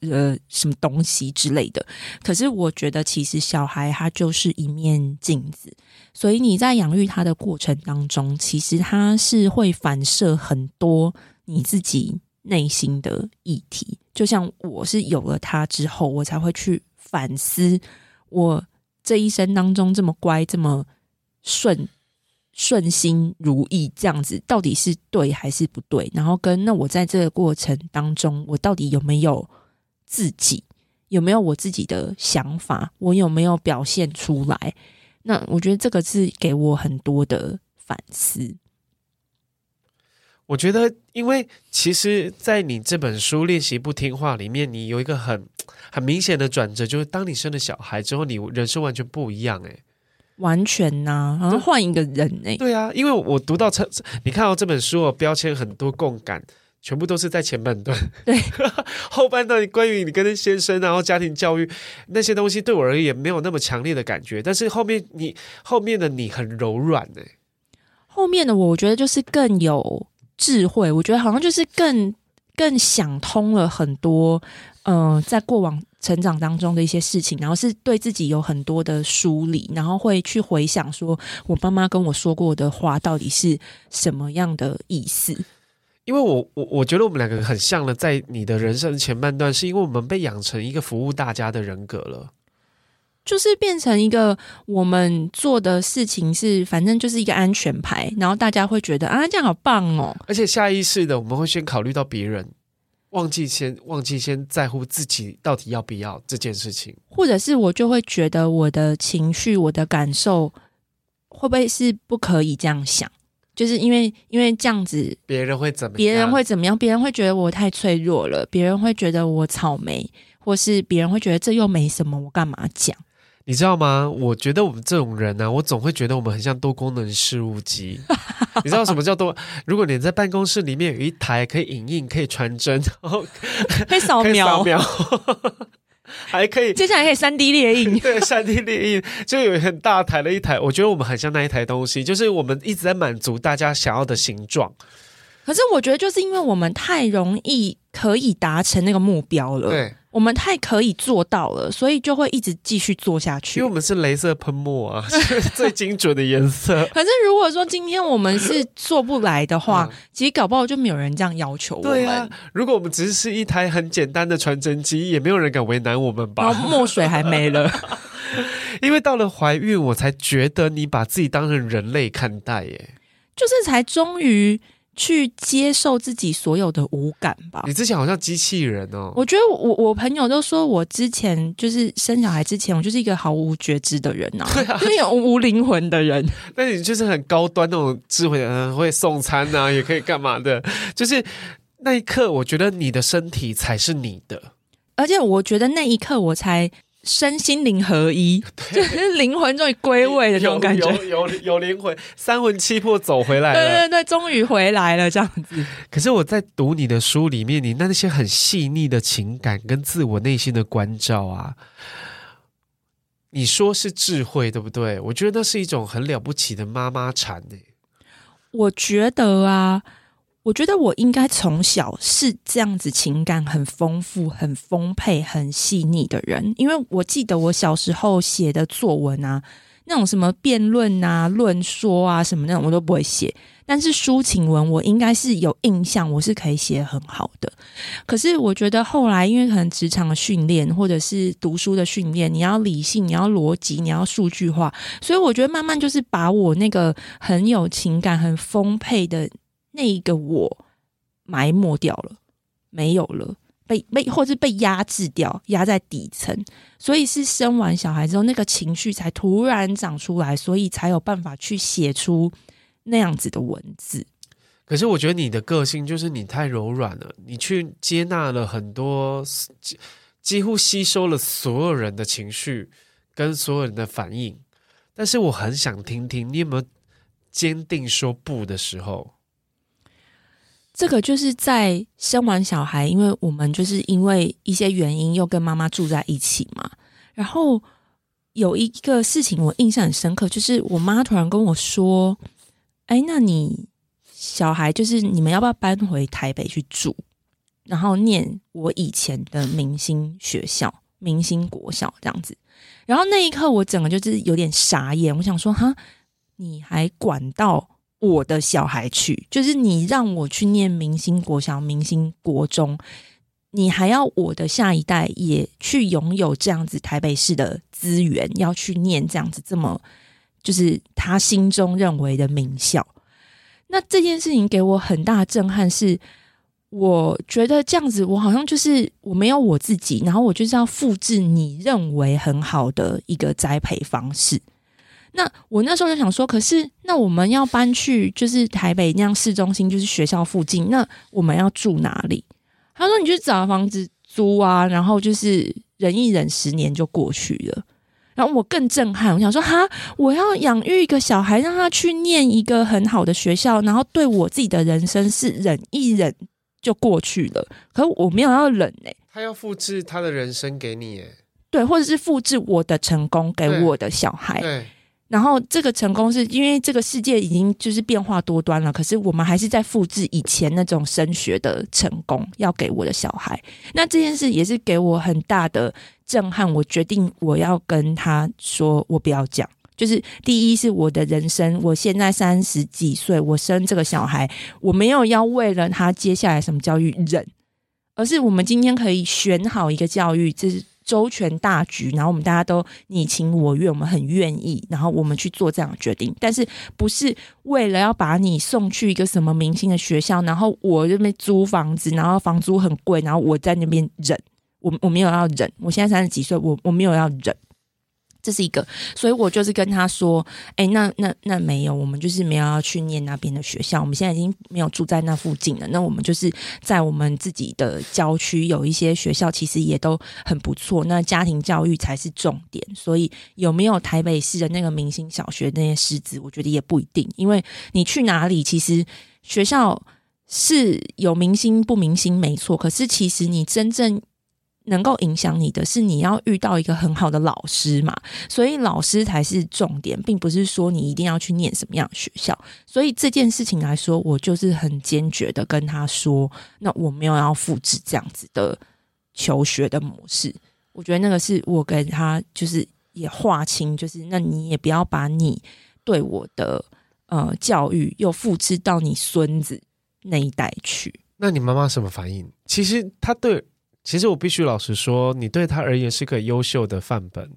呃什么东西之类的。可是我觉得，其实小孩他就是一面镜子，所以你在养育他的过程当中，其实他是会反射很多你自己内心的议题。就像我是有了他之后，我才会去反思，我这一生当中这么乖，这么顺。顺心如意这样子到底是对还是不对？然后跟那我在这个过程当中，我到底有没有自己？有没有我自己的想法？我有没有表现出来？那我觉得这个是给我很多的反思。我觉得，因为其实，在你这本书《练习不听话》里面，你有一个很很明显的转折，就是当你生了小孩之后，你人生完全不一样，诶。完全呐、啊，好像换一个人呢、欸。对啊，因为我读到这，你看到这本书哦，标签很多共感，全部都是在前半段。对，*laughs* 后半段关于你跟先生，然后家庭教育那些东西，对我而言没有那么强烈的感觉。但是后面你后面的你很柔软呢、欸。后面的我，我觉得就是更有智慧。我觉得好像就是更更想通了很多。嗯、呃，在过往。成长当中的一些事情，然后是对自己有很多的梳理，然后会去回想说，我妈妈跟我说过的话到底是什么样的意思？因为我我我觉得我们两个很像了，在你的人生前半段，是因为我们被养成一个服务大家的人格了，就是变成一个我们做的事情是反正就是一个安全牌，然后大家会觉得啊，这样好棒哦，而且下意识的我们会先考虑到别人。忘记先忘记先在乎自己到底要不要这件事情，或者是我就会觉得我的情绪、我的感受会不会是不可以这样想？就是因为因为这样子，别人会怎么样？别人会怎么样？别人会觉得我太脆弱了，别人会觉得我草莓，或是别人会觉得这又没什么，我干嘛讲？你知道吗？我觉得我们这种人呢、啊，我总会觉得我们很像多功能事务机。*laughs* 你知道什么叫多？如果你在办公室里面有一台可以影印、可以传真，然后可以扫描，扫描 *laughs* 还可以，接下来可以三 D 列印。对，三 D 列印就有很大台的一台。我觉得我们很像那一台东西，就是我们一直在满足大家想要的形状。可是我觉得，就是因为我们太容易可以达成那个目标了。对。我们太可以做到了，所以就会一直继续做下去。因为我们是镭射喷墨啊，是 *laughs* 最精准的颜色。*laughs* 可是如果说今天我们是做不来的话，嗯、其实搞不好就没有人这样要求我们。对啊，如果我们只是一台很简单的传真机，也没有人敢为难我们吧？然后墨水还没了。*laughs* 因为到了怀孕，我才觉得你把自己当成人类看待耶，就是才终于。去接受自己所有的无感吧。你之前好像机器人哦。我觉得我我朋友都说我之前就是生小孩之前，我就是一个毫无觉知的人呐、啊，*laughs* 对啊，就是有无灵魂的人。*laughs* 那你就是很高端那种智慧的人，会送餐呐、啊，也可以干嘛的。就是那一刻，我觉得你的身体才是你的，而且我觉得那一刻我才。身心灵合一，就是灵魂终于归位的这种感觉，有有有灵魂，三魂七魄走回来了，对对对，终于回来了这样子。可是我在读你的书里面，你那些很细腻的情感跟自我内心的关照啊，你说是智慧，对不对？我觉得那是一种很了不起的妈妈禅呢。我觉得啊。我觉得我应该从小是这样子，情感很丰富、很丰沛、很细腻的人，因为我记得我小时候写的作文啊，那种什么辩论啊、论说啊什么那种我都不会写，但是抒情文我应该是有印象，我是可以写很好的。可是我觉得后来因为可能职场训练或者是读书的训练，你要理性，你要逻辑，你要数据化，所以我觉得慢慢就是把我那个很有情感、很丰沛的。那一个我埋没掉了，没有了，被被或是被压制掉，压在底层，所以是生完小孩之后，那个情绪才突然长出来，所以才有办法去写出那样子的文字。可是我觉得你的个性就是你太柔软了，你去接纳了很多，几几乎吸收了所有人的情绪跟所有人的反应。但是我很想听听你有没有坚定说不的时候。这个就是在生完小孩，因为我们就是因为一些原因又跟妈妈住在一起嘛。然后有一个事情我印象很深刻，就是我妈突然跟我说：“哎，那你小孩就是你们要不要搬回台北去住，然后念我以前的明星学校、明星国小这样子？”然后那一刻我整个就是有点傻眼，我想说：“哈，你还管到？”我的小孩去，就是你让我去念明星国小、明星国中，你还要我的下一代也去拥有这样子台北市的资源，要去念这样子这么就是他心中认为的名校。那这件事情给我很大的震撼，是我觉得这样子，我好像就是我没有我自己，然后我就是要复制你认为很好的一个栽培方式。那我那时候就想说，可是那我们要搬去就是台北那样市中心，就是学校附近，那我们要住哪里？他说：“你去找房子租啊，然后就是忍一忍，十年就过去了。”然后我更震撼，我想说：“哈，我要养育一个小孩，让他去念一个很好的学校，然后对我自己的人生是忍一忍就过去了。可是我没有要忍哎、欸，他要复制他的人生给你，哎，对，或者是复制我的成功给我的小孩，对。对”然后这个成功是因为这个世界已经就是变化多端了，可是我们还是在复制以前那种升学的成功，要给我的小孩。那这件事也是给我很大的震撼。我决定我要跟他说，我不要讲。就是第一是我的人生，我现在三十几岁，我生这个小孩，我没有要为了他接下来什么教育忍，而是我们今天可以选好一个教育，这是。周全大局，然后我们大家都你情我愿，我们很愿意，然后我们去做这样的决定。但是不是为了要把你送去一个什么明星的学校，然后我这边租房子，然后房租很贵，然后我在那边忍，我我没有要忍。我现在三十几岁，我我没有要忍。这是一个，所以我就是跟他说：“哎，那那那没有，我们就是没有要去念那边的学校。我们现在已经没有住在那附近了。那我们就是在我们自己的郊区有一些学校，其实也都很不错。那家庭教育才是重点。所以有没有台北市的那个明星小学那些师资，我觉得也不一定，因为你去哪里，其实学校是有明星不明星没错，可是其实你真正。”能够影响你的是你要遇到一个很好的老师嘛，所以老师才是重点，并不是说你一定要去念什么样的学校。所以这件事情来说，我就是很坚决的跟他说，那我没有要复制这样子的求学的模式。我觉得那个是我跟他就是也划清，就是那你也不要把你对我的呃教育又复制到你孙子那一代去。那你妈妈什么反应？其实他对。其实我必须老实说，你对他而言是个优秀的范本，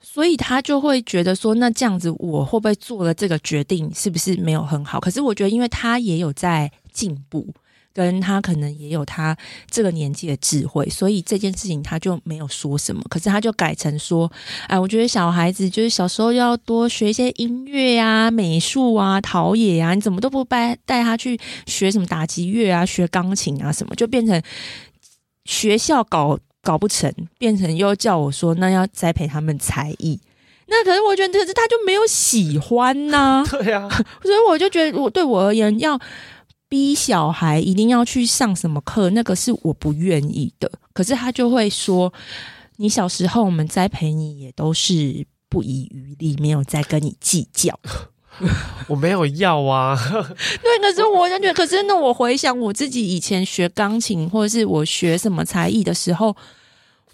所以他就会觉得说，那这样子我会不会做了这个决定，是不是没有很好？可是我觉得，因为他也有在进步，跟他可能也有他这个年纪的智慧，所以这件事情他就没有说什么。可是他就改成说，哎，我觉得小孩子就是小时候要多学一些音乐啊、美术啊、陶冶啊，你怎么都不带带他去学什么打击乐啊、学钢琴啊什么，就变成。学校搞搞不成，变成又叫我说，那要栽培他们才艺。那可是我觉得，可是他就没有喜欢呐、啊。*laughs* 对啊，所以我就觉得，我对我而言，要逼小孩一定要去上什么课，那个是我不愿意的。可是他就会说，你小时候我们栽培你也都是不遗余力，没有再跟你计较。*laughs* 我没有要啊，*laughs* 对，可是我感觉，可是那我回想我自己以前学钢琴或者是我学什么才艺的时候，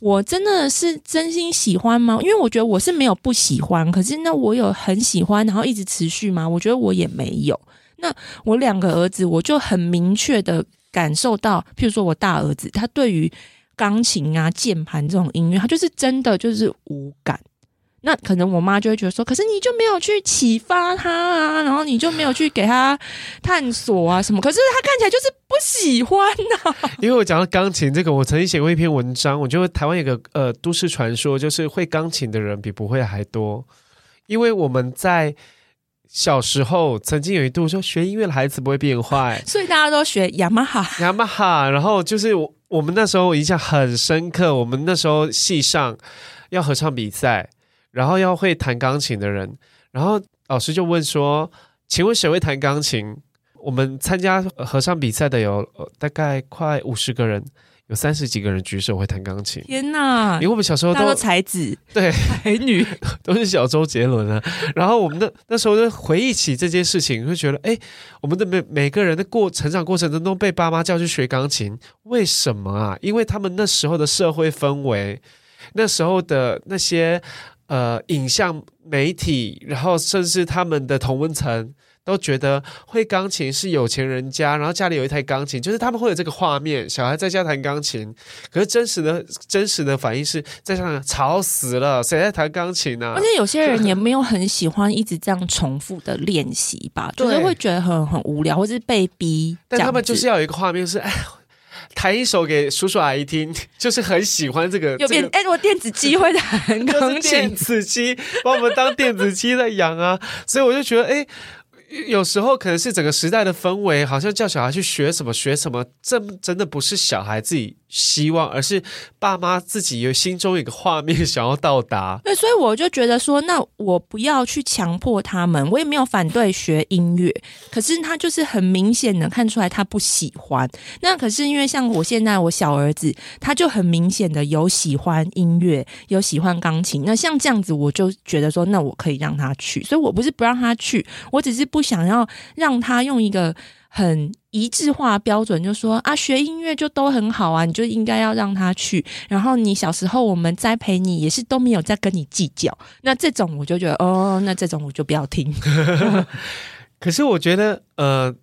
我真的是真心喜欢吗？因为我觉得我是没有不喜欢，可是那我有很喜欢，然后一直持续吗？我觉得我也没有。那我两个儿子，我就很明确的感受到，譬如说我大儿子，他对于钢琴啊、键盘这种音乐，他就是真的就是无感。那可能我妈就会觉得说，可是你就没有去启发他啊，然后你就没有去给他探索啊什么，可是他看起来就是不喜欢呐、啊。*laughs* 因为我讲到钢琴这个，我曾经写过一篇文章，我觉得台湾有个呃都市传说，就是会钢琴的人比不会还多，因为我们在小时候曾经有一度说学音乐的孩子不会变坏，所以大家都学雅马哈。雅马哈，然后就是我我们那时候印象很深刻，我们那时候系上要合唱比赛，然后要会弹钢琴的人，然后老师就问说：“请问谁会弹钢琴？”我们参加合唱比赛的有、呃、大概快五十个人。有三十几个人举手会弹钢琴，天哪！因为我们小时候都才子，对，才女 *laughs* 都是小周杰伦啊。然后我们那那时候就回忆起这件事情，会觉得，哎，我们的每每个人的过成长过程中都被爸妈叫去学钢琴，为什么啊？因为他们那时候的社会氛围，那时候的那些呃影像媒体，然后甚至他们的同温层。都觉得会钢琴是有钱人家，然后家里有一台钢琴，就是他们会有这个画面，小孩在家弹钢琴。可是真实的真实的反应是在上吵死了，谁在弹钢琴呢、啊？而且有些人也没有很喜欢一直这样重复的练习吧，就是会觉得很很无聊，或是被逼。但他们就是要有一个画面，是哎，弹一首给叔叔阿姨听，就是很喜欢这个。有电哎，我电子鸡会弹钢琴，电子鸡把我们当电子鸡在养啊，所以我就觉得哎。有时候可能是整个时代的氛围，好像叫小孩去学什么学什么，这真的不是小孩自己希望，而是爸妈自己有心中一个画面想要到达。*laughs* 对，所以我就觉得说，那我不要去强迫他们，我也没有反对学音乐，可是他就是很明显的看出来他不喜欢。那可是因为像我现在我小儿子，他就很明显的有喜欢音乐，有喜欢钢琴。那像这样子，我就觉得说，那我可以让他去。所以我不是不让他去，我只是不想要让他用一个。很一致化标准，就说啊，学音乐就都很好啊，你就应该要让他去。然后你小时候我们栽培你，也是都没有在跟你计较。那这种我就觉得，哦，那这种我就不要听。可是我觉得，呃，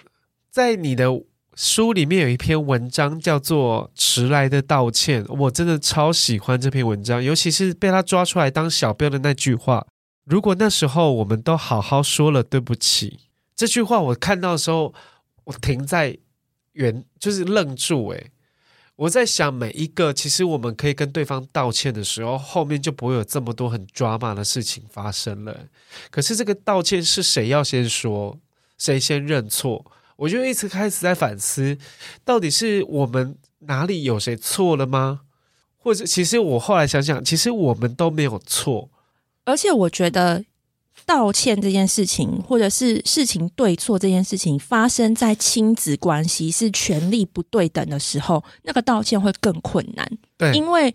在你的书里面有一篇文章叫做《迟来的道歉》，我真的超喜欢这篇文章，尤其是被他抓出来当小标的那句话：“如果那时候我们都好好说了对不起。”这句话我看到的时候。我停在原，就是愣住诶，我在想每一个，其实我们可以跟对方道歉的时候，后面就不会有这么多很抓马的事情发生了。可是这个道歉是谁要先说，谁先认错？我就一直开始在反思，到底是我们哪里有谁错了吗？或者，其实我后来想想，其实我们都没有错。而且我觉得。道歉这件事情，或者是事情对错这件事情，发生在亲子关系是权力不对等的时候，那个道歉会更困难。对，因为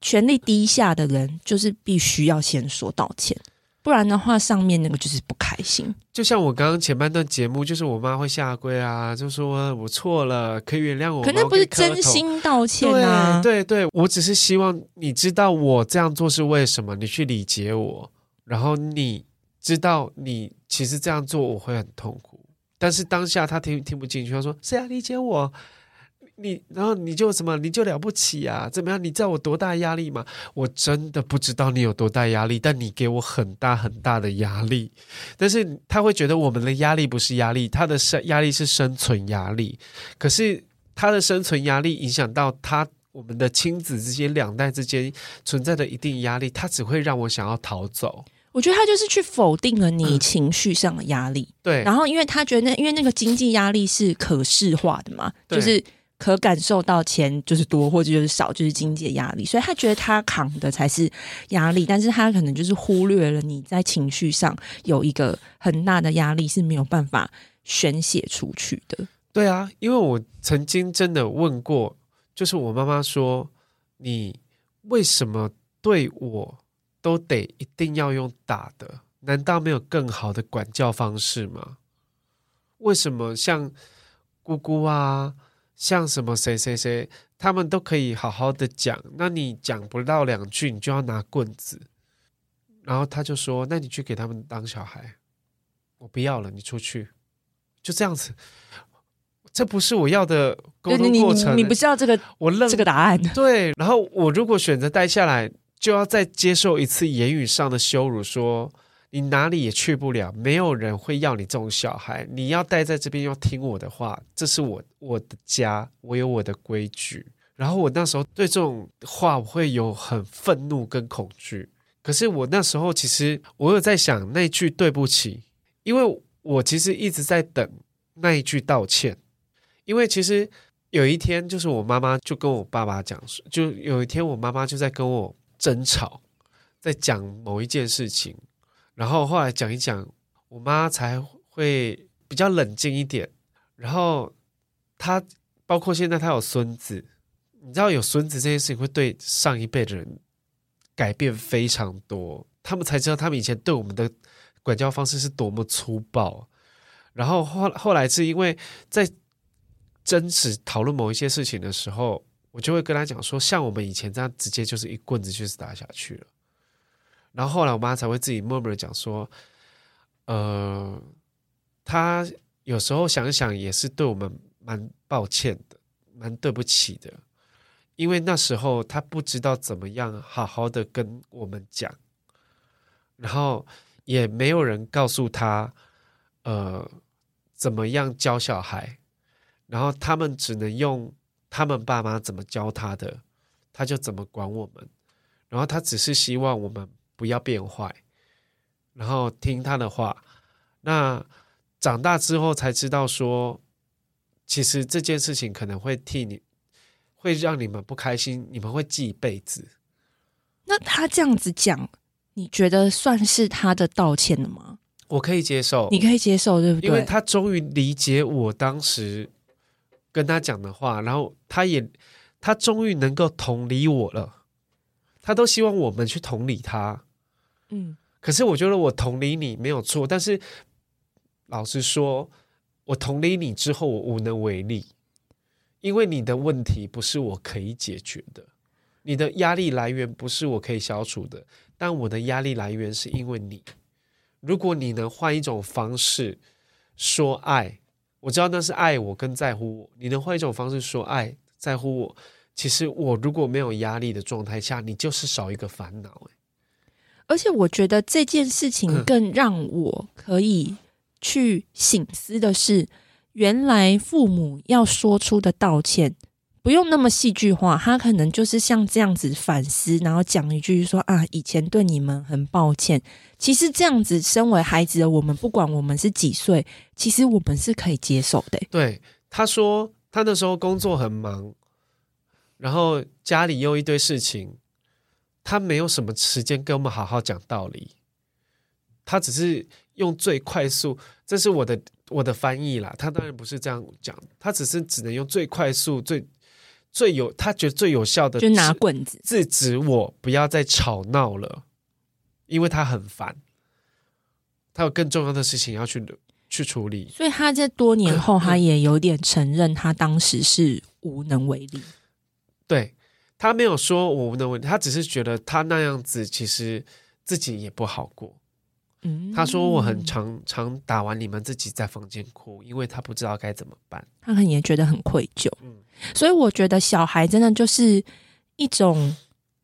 权力低下的人就是必须要先说道歉，不然的话，上面那个就是不开心。就像我刚刚前半段节目，就是我妈会下跪啊，就说我错了，可以原谅我。可那不是真心道歉啊。对对对，我只是希望你知道我这样做是为什么，你去理解我。然后你知道，你其实这样做我会很痛苦，但是当下他听听不进去，他说：“谁啊，理解我？你然后你就什么，你就了不起啊？怎么样？你知道我多大压力吗？我真的不知道你有多大压力，但你给我很大很大的压力。但是他会觉得我们的压力不是压力，他的生压力是生存压力。可是他的生存压力影响到他。”我们的亲子之间、两代之间存在的一定压力，他只会让我想要逃走。我觉得他就是去否定了你情绪上的压力。嗯、对，然后因为他觉得那，因为那个经济压力是可视化的嘛，就是可感受到钱就是多或者就是少，就是经济的压力，所以他觉得他扛的才是压力，但是他可能就是忽略了你在情绪上有一个很大的压力是没有办法宣泄出去的。对啊，因为我曾经真的问过。就是我妈妈说：“你为什么对我都得一定要用打的？难道没有更好的管教方式吗？为什么像姑姑啊，像什么谁谁谁，他们都可以好好的讲，那你讲不到两句，你就要拿棍子？然后他就说：‘那你去给他们当小孩，我不要了，你出去。’就这样子。”这不是我要的沟通过程。你，你不知道这个，我认这个答案。对，然后我如果选择待下来，就要再接受一次言语上的羞辱，说你哪里也去不了，没有人会要你这种小孩，你要待在这边，要听我的话，这是我我的家，我有我的规矩。然后我那时候对这种话，我会有很愤怒跟恐惧。可是我那时候其实我有在想，那句对不起，因为我其实一直在等那一句道歉，因为其实有一天，就是我妈妈就跟我爸爸讲说，就有一天我妈妈就在跟我争吵，在讲某一件事情，然后后来讲一讲，我妈才会比较冷静一点，然后她包括现在她有孙子，你知道有孙子这件事情会对上一辈的人改变非常多，他们才知道他们以前对我们的。管教方式是多么粗暴，然后后后来是因为在争执讨论某一些事情的时候，我就会跟他讲说，像我们以前这样直接就是一棍子就是打下去了。然后后来我妈才会自己默默的讲说，呃，她有时候想想也是对我们蛮抱歉的，蛮对不起的，因为那时候她不知道怎么样好好的跟我们讲，然后。也没有人告诉她，呃，怎么样教小孩，然后他们只能用他们爸妈怎么教他的，他就怎么管我们，然后他只是希望我们不要变坏，然后听他的话。那长大之后才知道说，其实这件事情可能会替你，会让你们不开心，你们会记一辈子。那他这样子讲。你觉得算是他的道歉了吗？我可以接受，你可以接受，对不对？因为他终于理解我当时跟他讲的话，然后他也他终于能够同理我了。他都希望我们去同理他，嗯。可是我觉得我同理你没有错，但是老实说，我同理你之后，我无能为力，因为你的问题不是我可以解决的，你的压力来源不是我可以消除的。但我的压力来源是因为你。如果你能换一种方式说爱，我知道那是爱我跟在乎我。你能换一种方式说爱，在乎我，其实我如果没有压力的状态下，你就是少一个烦恼。而且我觉得这件事情更让我可以去省思的是，原来父母要说出的道歉。不用那么戏剧化，他可能就是像这样子反思，然后讲一句说啊，以前对你们很抱歉。其实这样子，身为孩子的我们，不管我们是几岁，其实我们是可以接受的。对，他说他那时候工作很忙，然后家里又一堆事情，他没有什么时间跟我们好好讲道理。他只是用最快速，这是我的我的翻译啦。他当然不是这样讲，他只是只能用最快速最。最有他觉得最有效的，就拿棍子制止我不要再吵闹了，因为他很烦，他有更重要的事情要去去处理。所以他在多年后，*clears throat* 他也有点承认他当时是无能为力。对，他没有说我无能为力，他只是觉得他那样子其实自己也不好过。嗯，他说我很常常打完你们自己在房间哭，因为他不知道该怎么办，他可能也觉得很愧疚。嗯。所以我觉得小孩真的就是一种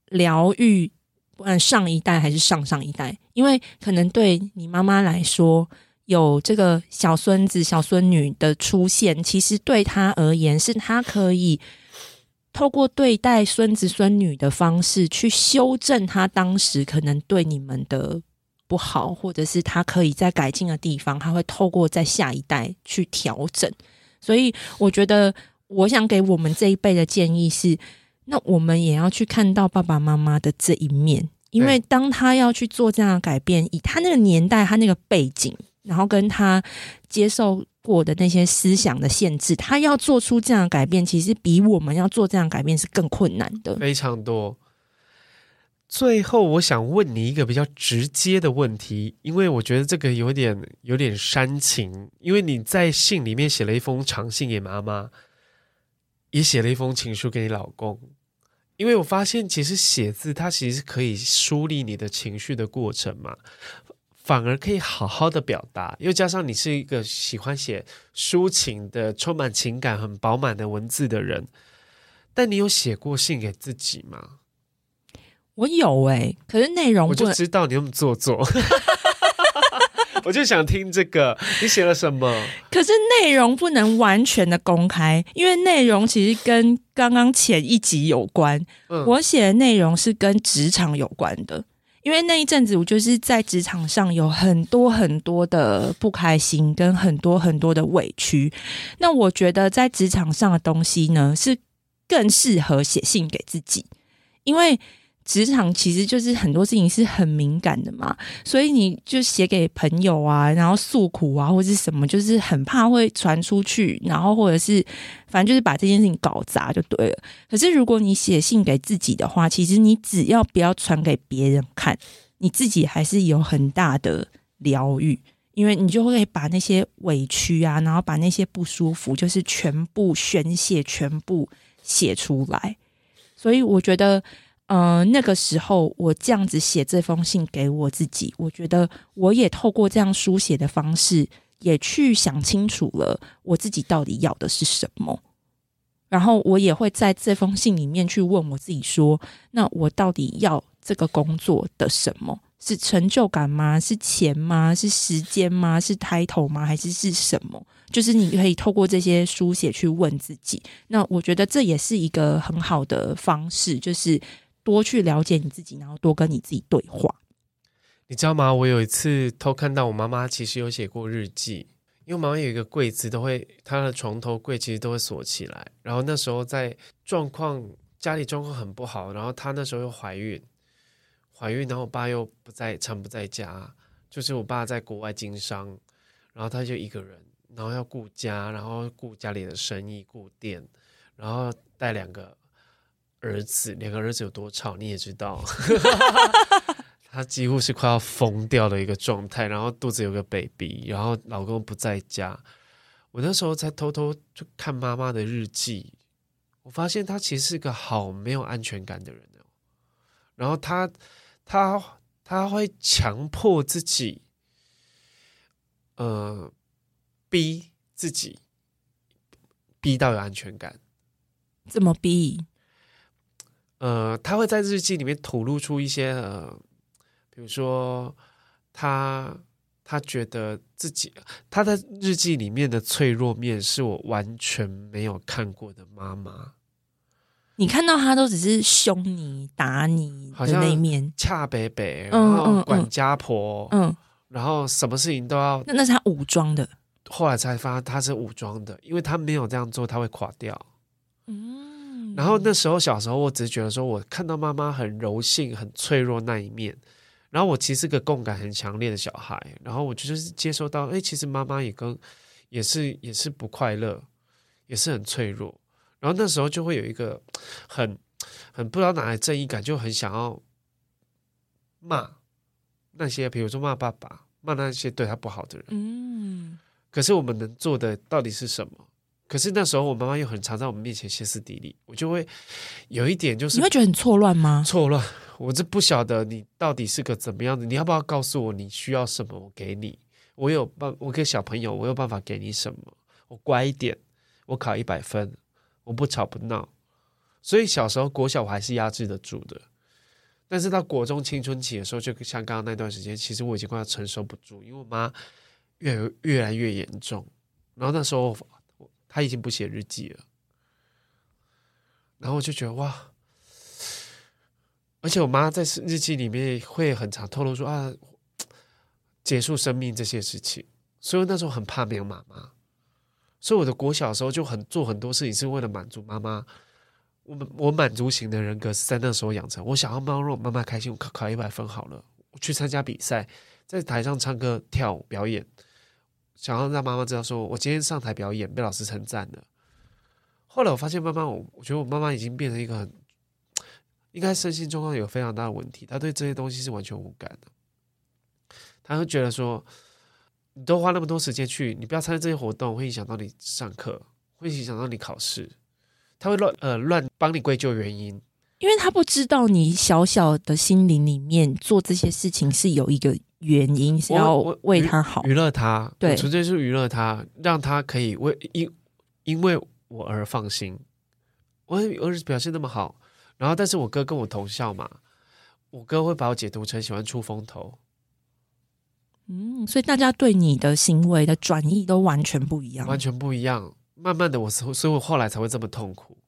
疗愈，不管上一代还是上上一代，因为可能对你妈妈来说，有这个小孙子、小孙女的出现，其实对他而言，是他可以透过对待孙子孙女的方式，去修正他当时可能对你们的不好，或者是他可以在改进的地方，他会透过在下一代去调整。所以我觉得。我想给我们这一辈的建议是，那我们也要去看到爸爸妈妈的这一面，因为当他要去做这样的改变，以他那个年代、他那个背景，然后跟他接受过的那些思想的限制，他要做出这样的改变，其实比我们要做这样的改变是更困难的，非常多。最后，我想问你一个比较直接的问题，因为我觉得这个有点有点煽情，因为你在信里面写了一封长信给妈妈。也写了一封情书给你老公，因为我发现其实写字它其实是可以梳理你的情绪的过程嘛，反而可以好好的表达。又加上你是一个喜欢写抒情的、充满情感、很饱满的文字的人，但你有写过信给自己吗？我有哎、欸，可是内容我就知道你那么做作。*laughs* 我就想听这个，你写了什么？可是内容不能完全的公开，因为内容其实跟刚刚前一集有关。嗯，我写的内容是跟职场有关的，因为那一阵子我就是在职场上有很多很多的不开心，跟很多很多的委屈。那我觉得在职场上的东西呢，是更适合写信给自己，因为。职场其实就是很多事情是很敏感的嘛，所以你就写给朋友啊，然后诉苦啊，或者是什么，就是很怕会传出去，然后或者是反正就是把这件事情搞砸就对了。可是如果你写信给自己的话，其实你只要不要传给别人看，你自己还是有很大的疗愈，因为你就会把那些委屈啊，然后把那些不舒服，就是全部宣泄，全部写出来。所以我觉得。嗯、呃，那个时候我这样子写这封信给我自己，我觉得我也透过这样书写的方式，也去想清楚了我自己到底要的是什么。然后我也会在这封信里面去问我自己说：那我到底要这个工作的什么？是成就感吗？是钱吗？是时间吗？是 title 吗？还是是什么？就是你可以透过这些书写去问自己。那我觉得这也是一个很好的方式，就是。多去了解你自己，然后多跟你自己对话。你知道吗？我有一次偷看到我妈妈其实有写过日记，因为妈妈有一个柜子，都会她的床头柜其实都会锁起来。然后那时候在状况家里状况很不好，然后她那时候又怀孕，怀孕，然后我爸又不在，常不在家，就是我爸在国外经商，然后他就一个人，然后要顾家，然后顾家里的生意，顾店，然后带两个。儿子，两个儿子有多吵，你也知道，*laughs* 他几乎是快要疯掉的一个状态，然后肚子有个 baby，然后老公不在家，我那时候才偷偷就看妈妈的日记，我发现她其实是个好没有安全感的人哦，然后她她她会强迫自己，呃，逼自己，逼到有安全感，怎么逼？呃，他会在日记里面吐露出一些呃，比如说他他觉得自己他的日记里面的脆弱面是我完全没有看过的妈妈。你看到他都只是凶你打你的那一面，恰北北，然后管家婆，嗯，嗯，嗯，然后什么事情都要，那那是他武装的。后来才发现他是武装的，因为他没有这样做，他会垮掉。嗯。然后那时候小时候，我只是觉得说，我看到妈妈很柔性、很脆弱那一面。然后我其实是个共感很强烈的小孩，然后我就是接收到，哎，其实妈妈也跟也是也是不快乐，也是很脆弱。然后那时候就会有一个很很不知道哪来的正义感，就很想要骂那些，比如说骂爸爸，骂那些对他不好的人。嗯。可是我们能做的到底是什么？可是那时候我妈妈又很常在我们面前歇斯底里，我就会有一点就是你会觉得很错乱吗？错乱，我这不晓得你到底是个怎么样的，你要不要告诉我你需要什么？我给你，我有办，我给小朋友，我有办法给你什么？我乖一点，我考一百分，我不吵不闹。所以小时候国小我还是压制得住的，但是到国中青春期的时候，就像刚刚那段时间，其实我已经快要承受不住，因为我妈越越来越严重，然后那时候。他已经不写日记了，然后我就觉得哇，而且我妈在日记里面会很常透露说啊，结束生命这些事情，所以那时候很怕没有妈妈，所以我的国小的时候就很做很多事情是为了满足妈妈。我我满足型的人格是在那时候养成，我想要妈让妈妈开心，我考考一百分好了，我去参加比赛，在台上唱歌跳舞表演。想要让妈妈知道，说我今天上台表演被老师称赞了。后来我发现妈妈，我我觉得我妈妈已经变成一个很，应该身心状况有非常大的问题。她对这些东西是完全无感的。她会觉得说，你都花那么多时间去，你不要参加这些活动，会影响到你上课，会影响到你考试。她会乱呃乱帮你归咎原因，因为她不知道你小小的心灵里面做这些事情是有一个。原因是要为他好，娱乐他，对，纯粹是娱乐他，让他可以为因因为我而放心。我儿子表现那么好，然后但是我哥跟我同校嘛，我哥会把我解读成喜欢出风头。嗯，所以大家对你的行为的转意都完全不一样，完全不一样。慢慢的，我所以，我后来才会这么痛苦。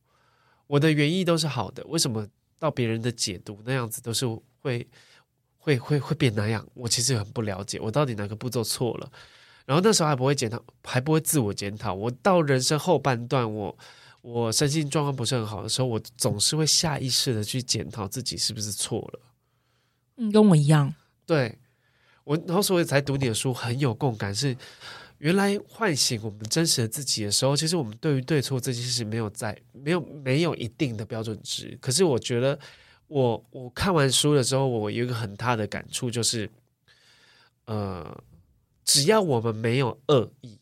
我的原意都是好的，为什么到别人的解读那样子都是会？会会会变那样？我其实很不了解，我到底哪个步骤错了？然后那时候还不会检讨，还不会自我检讨。我到人生后半段，我我身心状况不是很好的时候，我总是会下意识的去检讨自己是不是错了。嗯，跟我一样。对，我然后所以才读你的书很有共感，是原来唤醒我们真实的自己的时候，其实我们对于对错这件事没有在没有没有一定的标准值。可是我觉得我，我我看完书的时候，我有一个很大的感触，就是呃，只要我们没有恶意，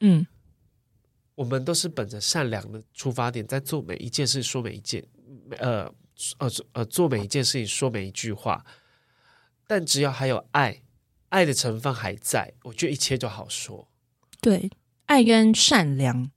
嗯，我们都是本着善良的出发点，在做每一件事，说每一件，呃呃呃，做每一件事情，说每一句话。但只要还有爱，爱的成分还在，我觉得一切就好说。对，爱跟善良。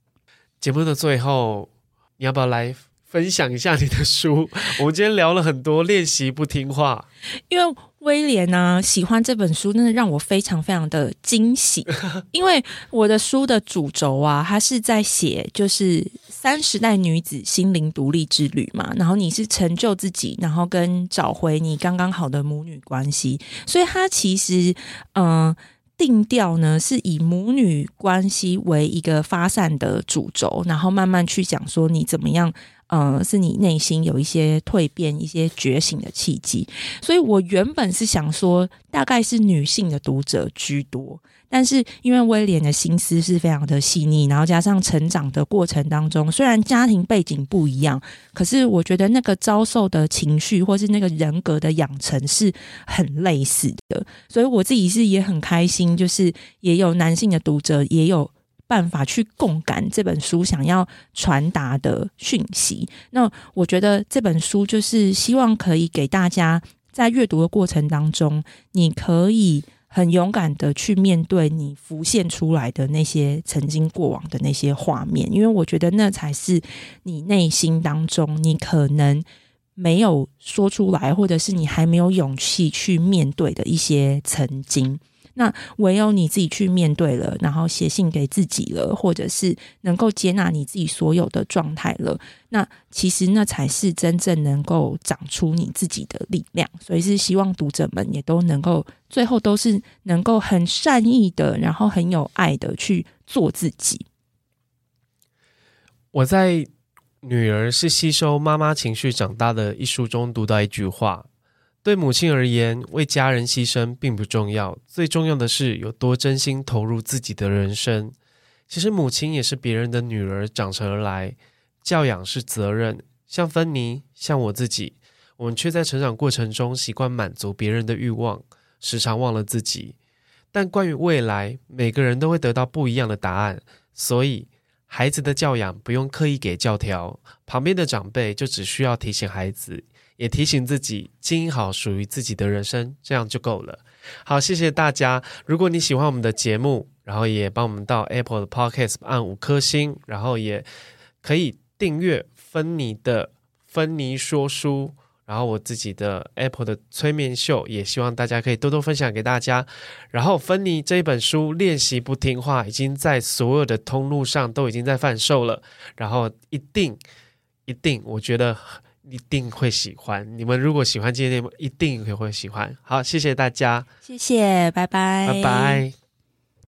节目的最后，你要不要来分享一下你的书？*laughs* 我们今天聊了很多，练习不听话，因为。威廉呢、啊，喜欢这本书，真的让我非常非常的惊喜。*laughs* 因为我的书的主轴啊，它是在写就是三十代女子心灵独立之旅嘛。然后你是成就自己，然后跟找回你刚刚好的母女关系。所以它其实嗯、呃、定调呢，是以母女关系为一个发散的主轴，然后慢慢去讲说你怎么样。嗯、是你内心有一些蜕变、一些觉醒的契机，所以我原本是想说，大概是女性的读者居多，但是因为威廉的心思是非常的细腻，然后加上成长的过程当中，虽然家庭背景不一样，可是我觉得那个遭受的情绪或是那个人格的养成是很类似的，所以我自己是也很开心，就是也有男性的读者，也有。办法去共感这本书想要传达的讯息。那我觉得这本书就是希望可以给大家在阅读的过程当中，你可以很勇敢的去面对你浮现出来的那些曾经过往的那些画面，因为我觉得那才是你内心当中你可能没有说出来，或者是你还没有勇气去面对的一些曾经。那唯有你自己去面对了，然后写信给自己了，或者是能够接纳你自己所有的状态了，那其实那才是真正能够长出你自己的力量。所以是希望读者们也都能够最后都是能够很善意的，然后很有爱的去做自己。我在《女儿是吸收妈妈情绪长大的》一书中读到一句话。对母亲而言，为家人牺牲并不重要，最重要的是有多真心投入自己的人生。其实母亲也是别人的女儿长成而来，教养是责任。像芬妮，像我自己，我们却在成长过程中习惯满足别人的欲望，时常忘了自己。但关于未来，每个人都会得到不一样的答案，所以孩子的教养不用刻意给教条，旁边的长辈就只需要提醒孩子。也提醒自己经营好属于自己的人生，这样就够了。好，谢谢大家。如果你喜欢我们的节目，然后也帮我们到 Apple 的 Podcast 按五颗星，然后也可以订阅芬妮的芬妮说书，然后我自己的 Apple 的催眠秀，也希望大家可以多多分享给大家。然后芬妮这一本书《练习不听话》已经在所有的通路上都已经在贩售了，然后一定一定，我觉得。一定会喜欢。你们如果喜欢今天的节目，一定也会喜欢。好，谢谢大家，谢谢，拜拜，拜拜。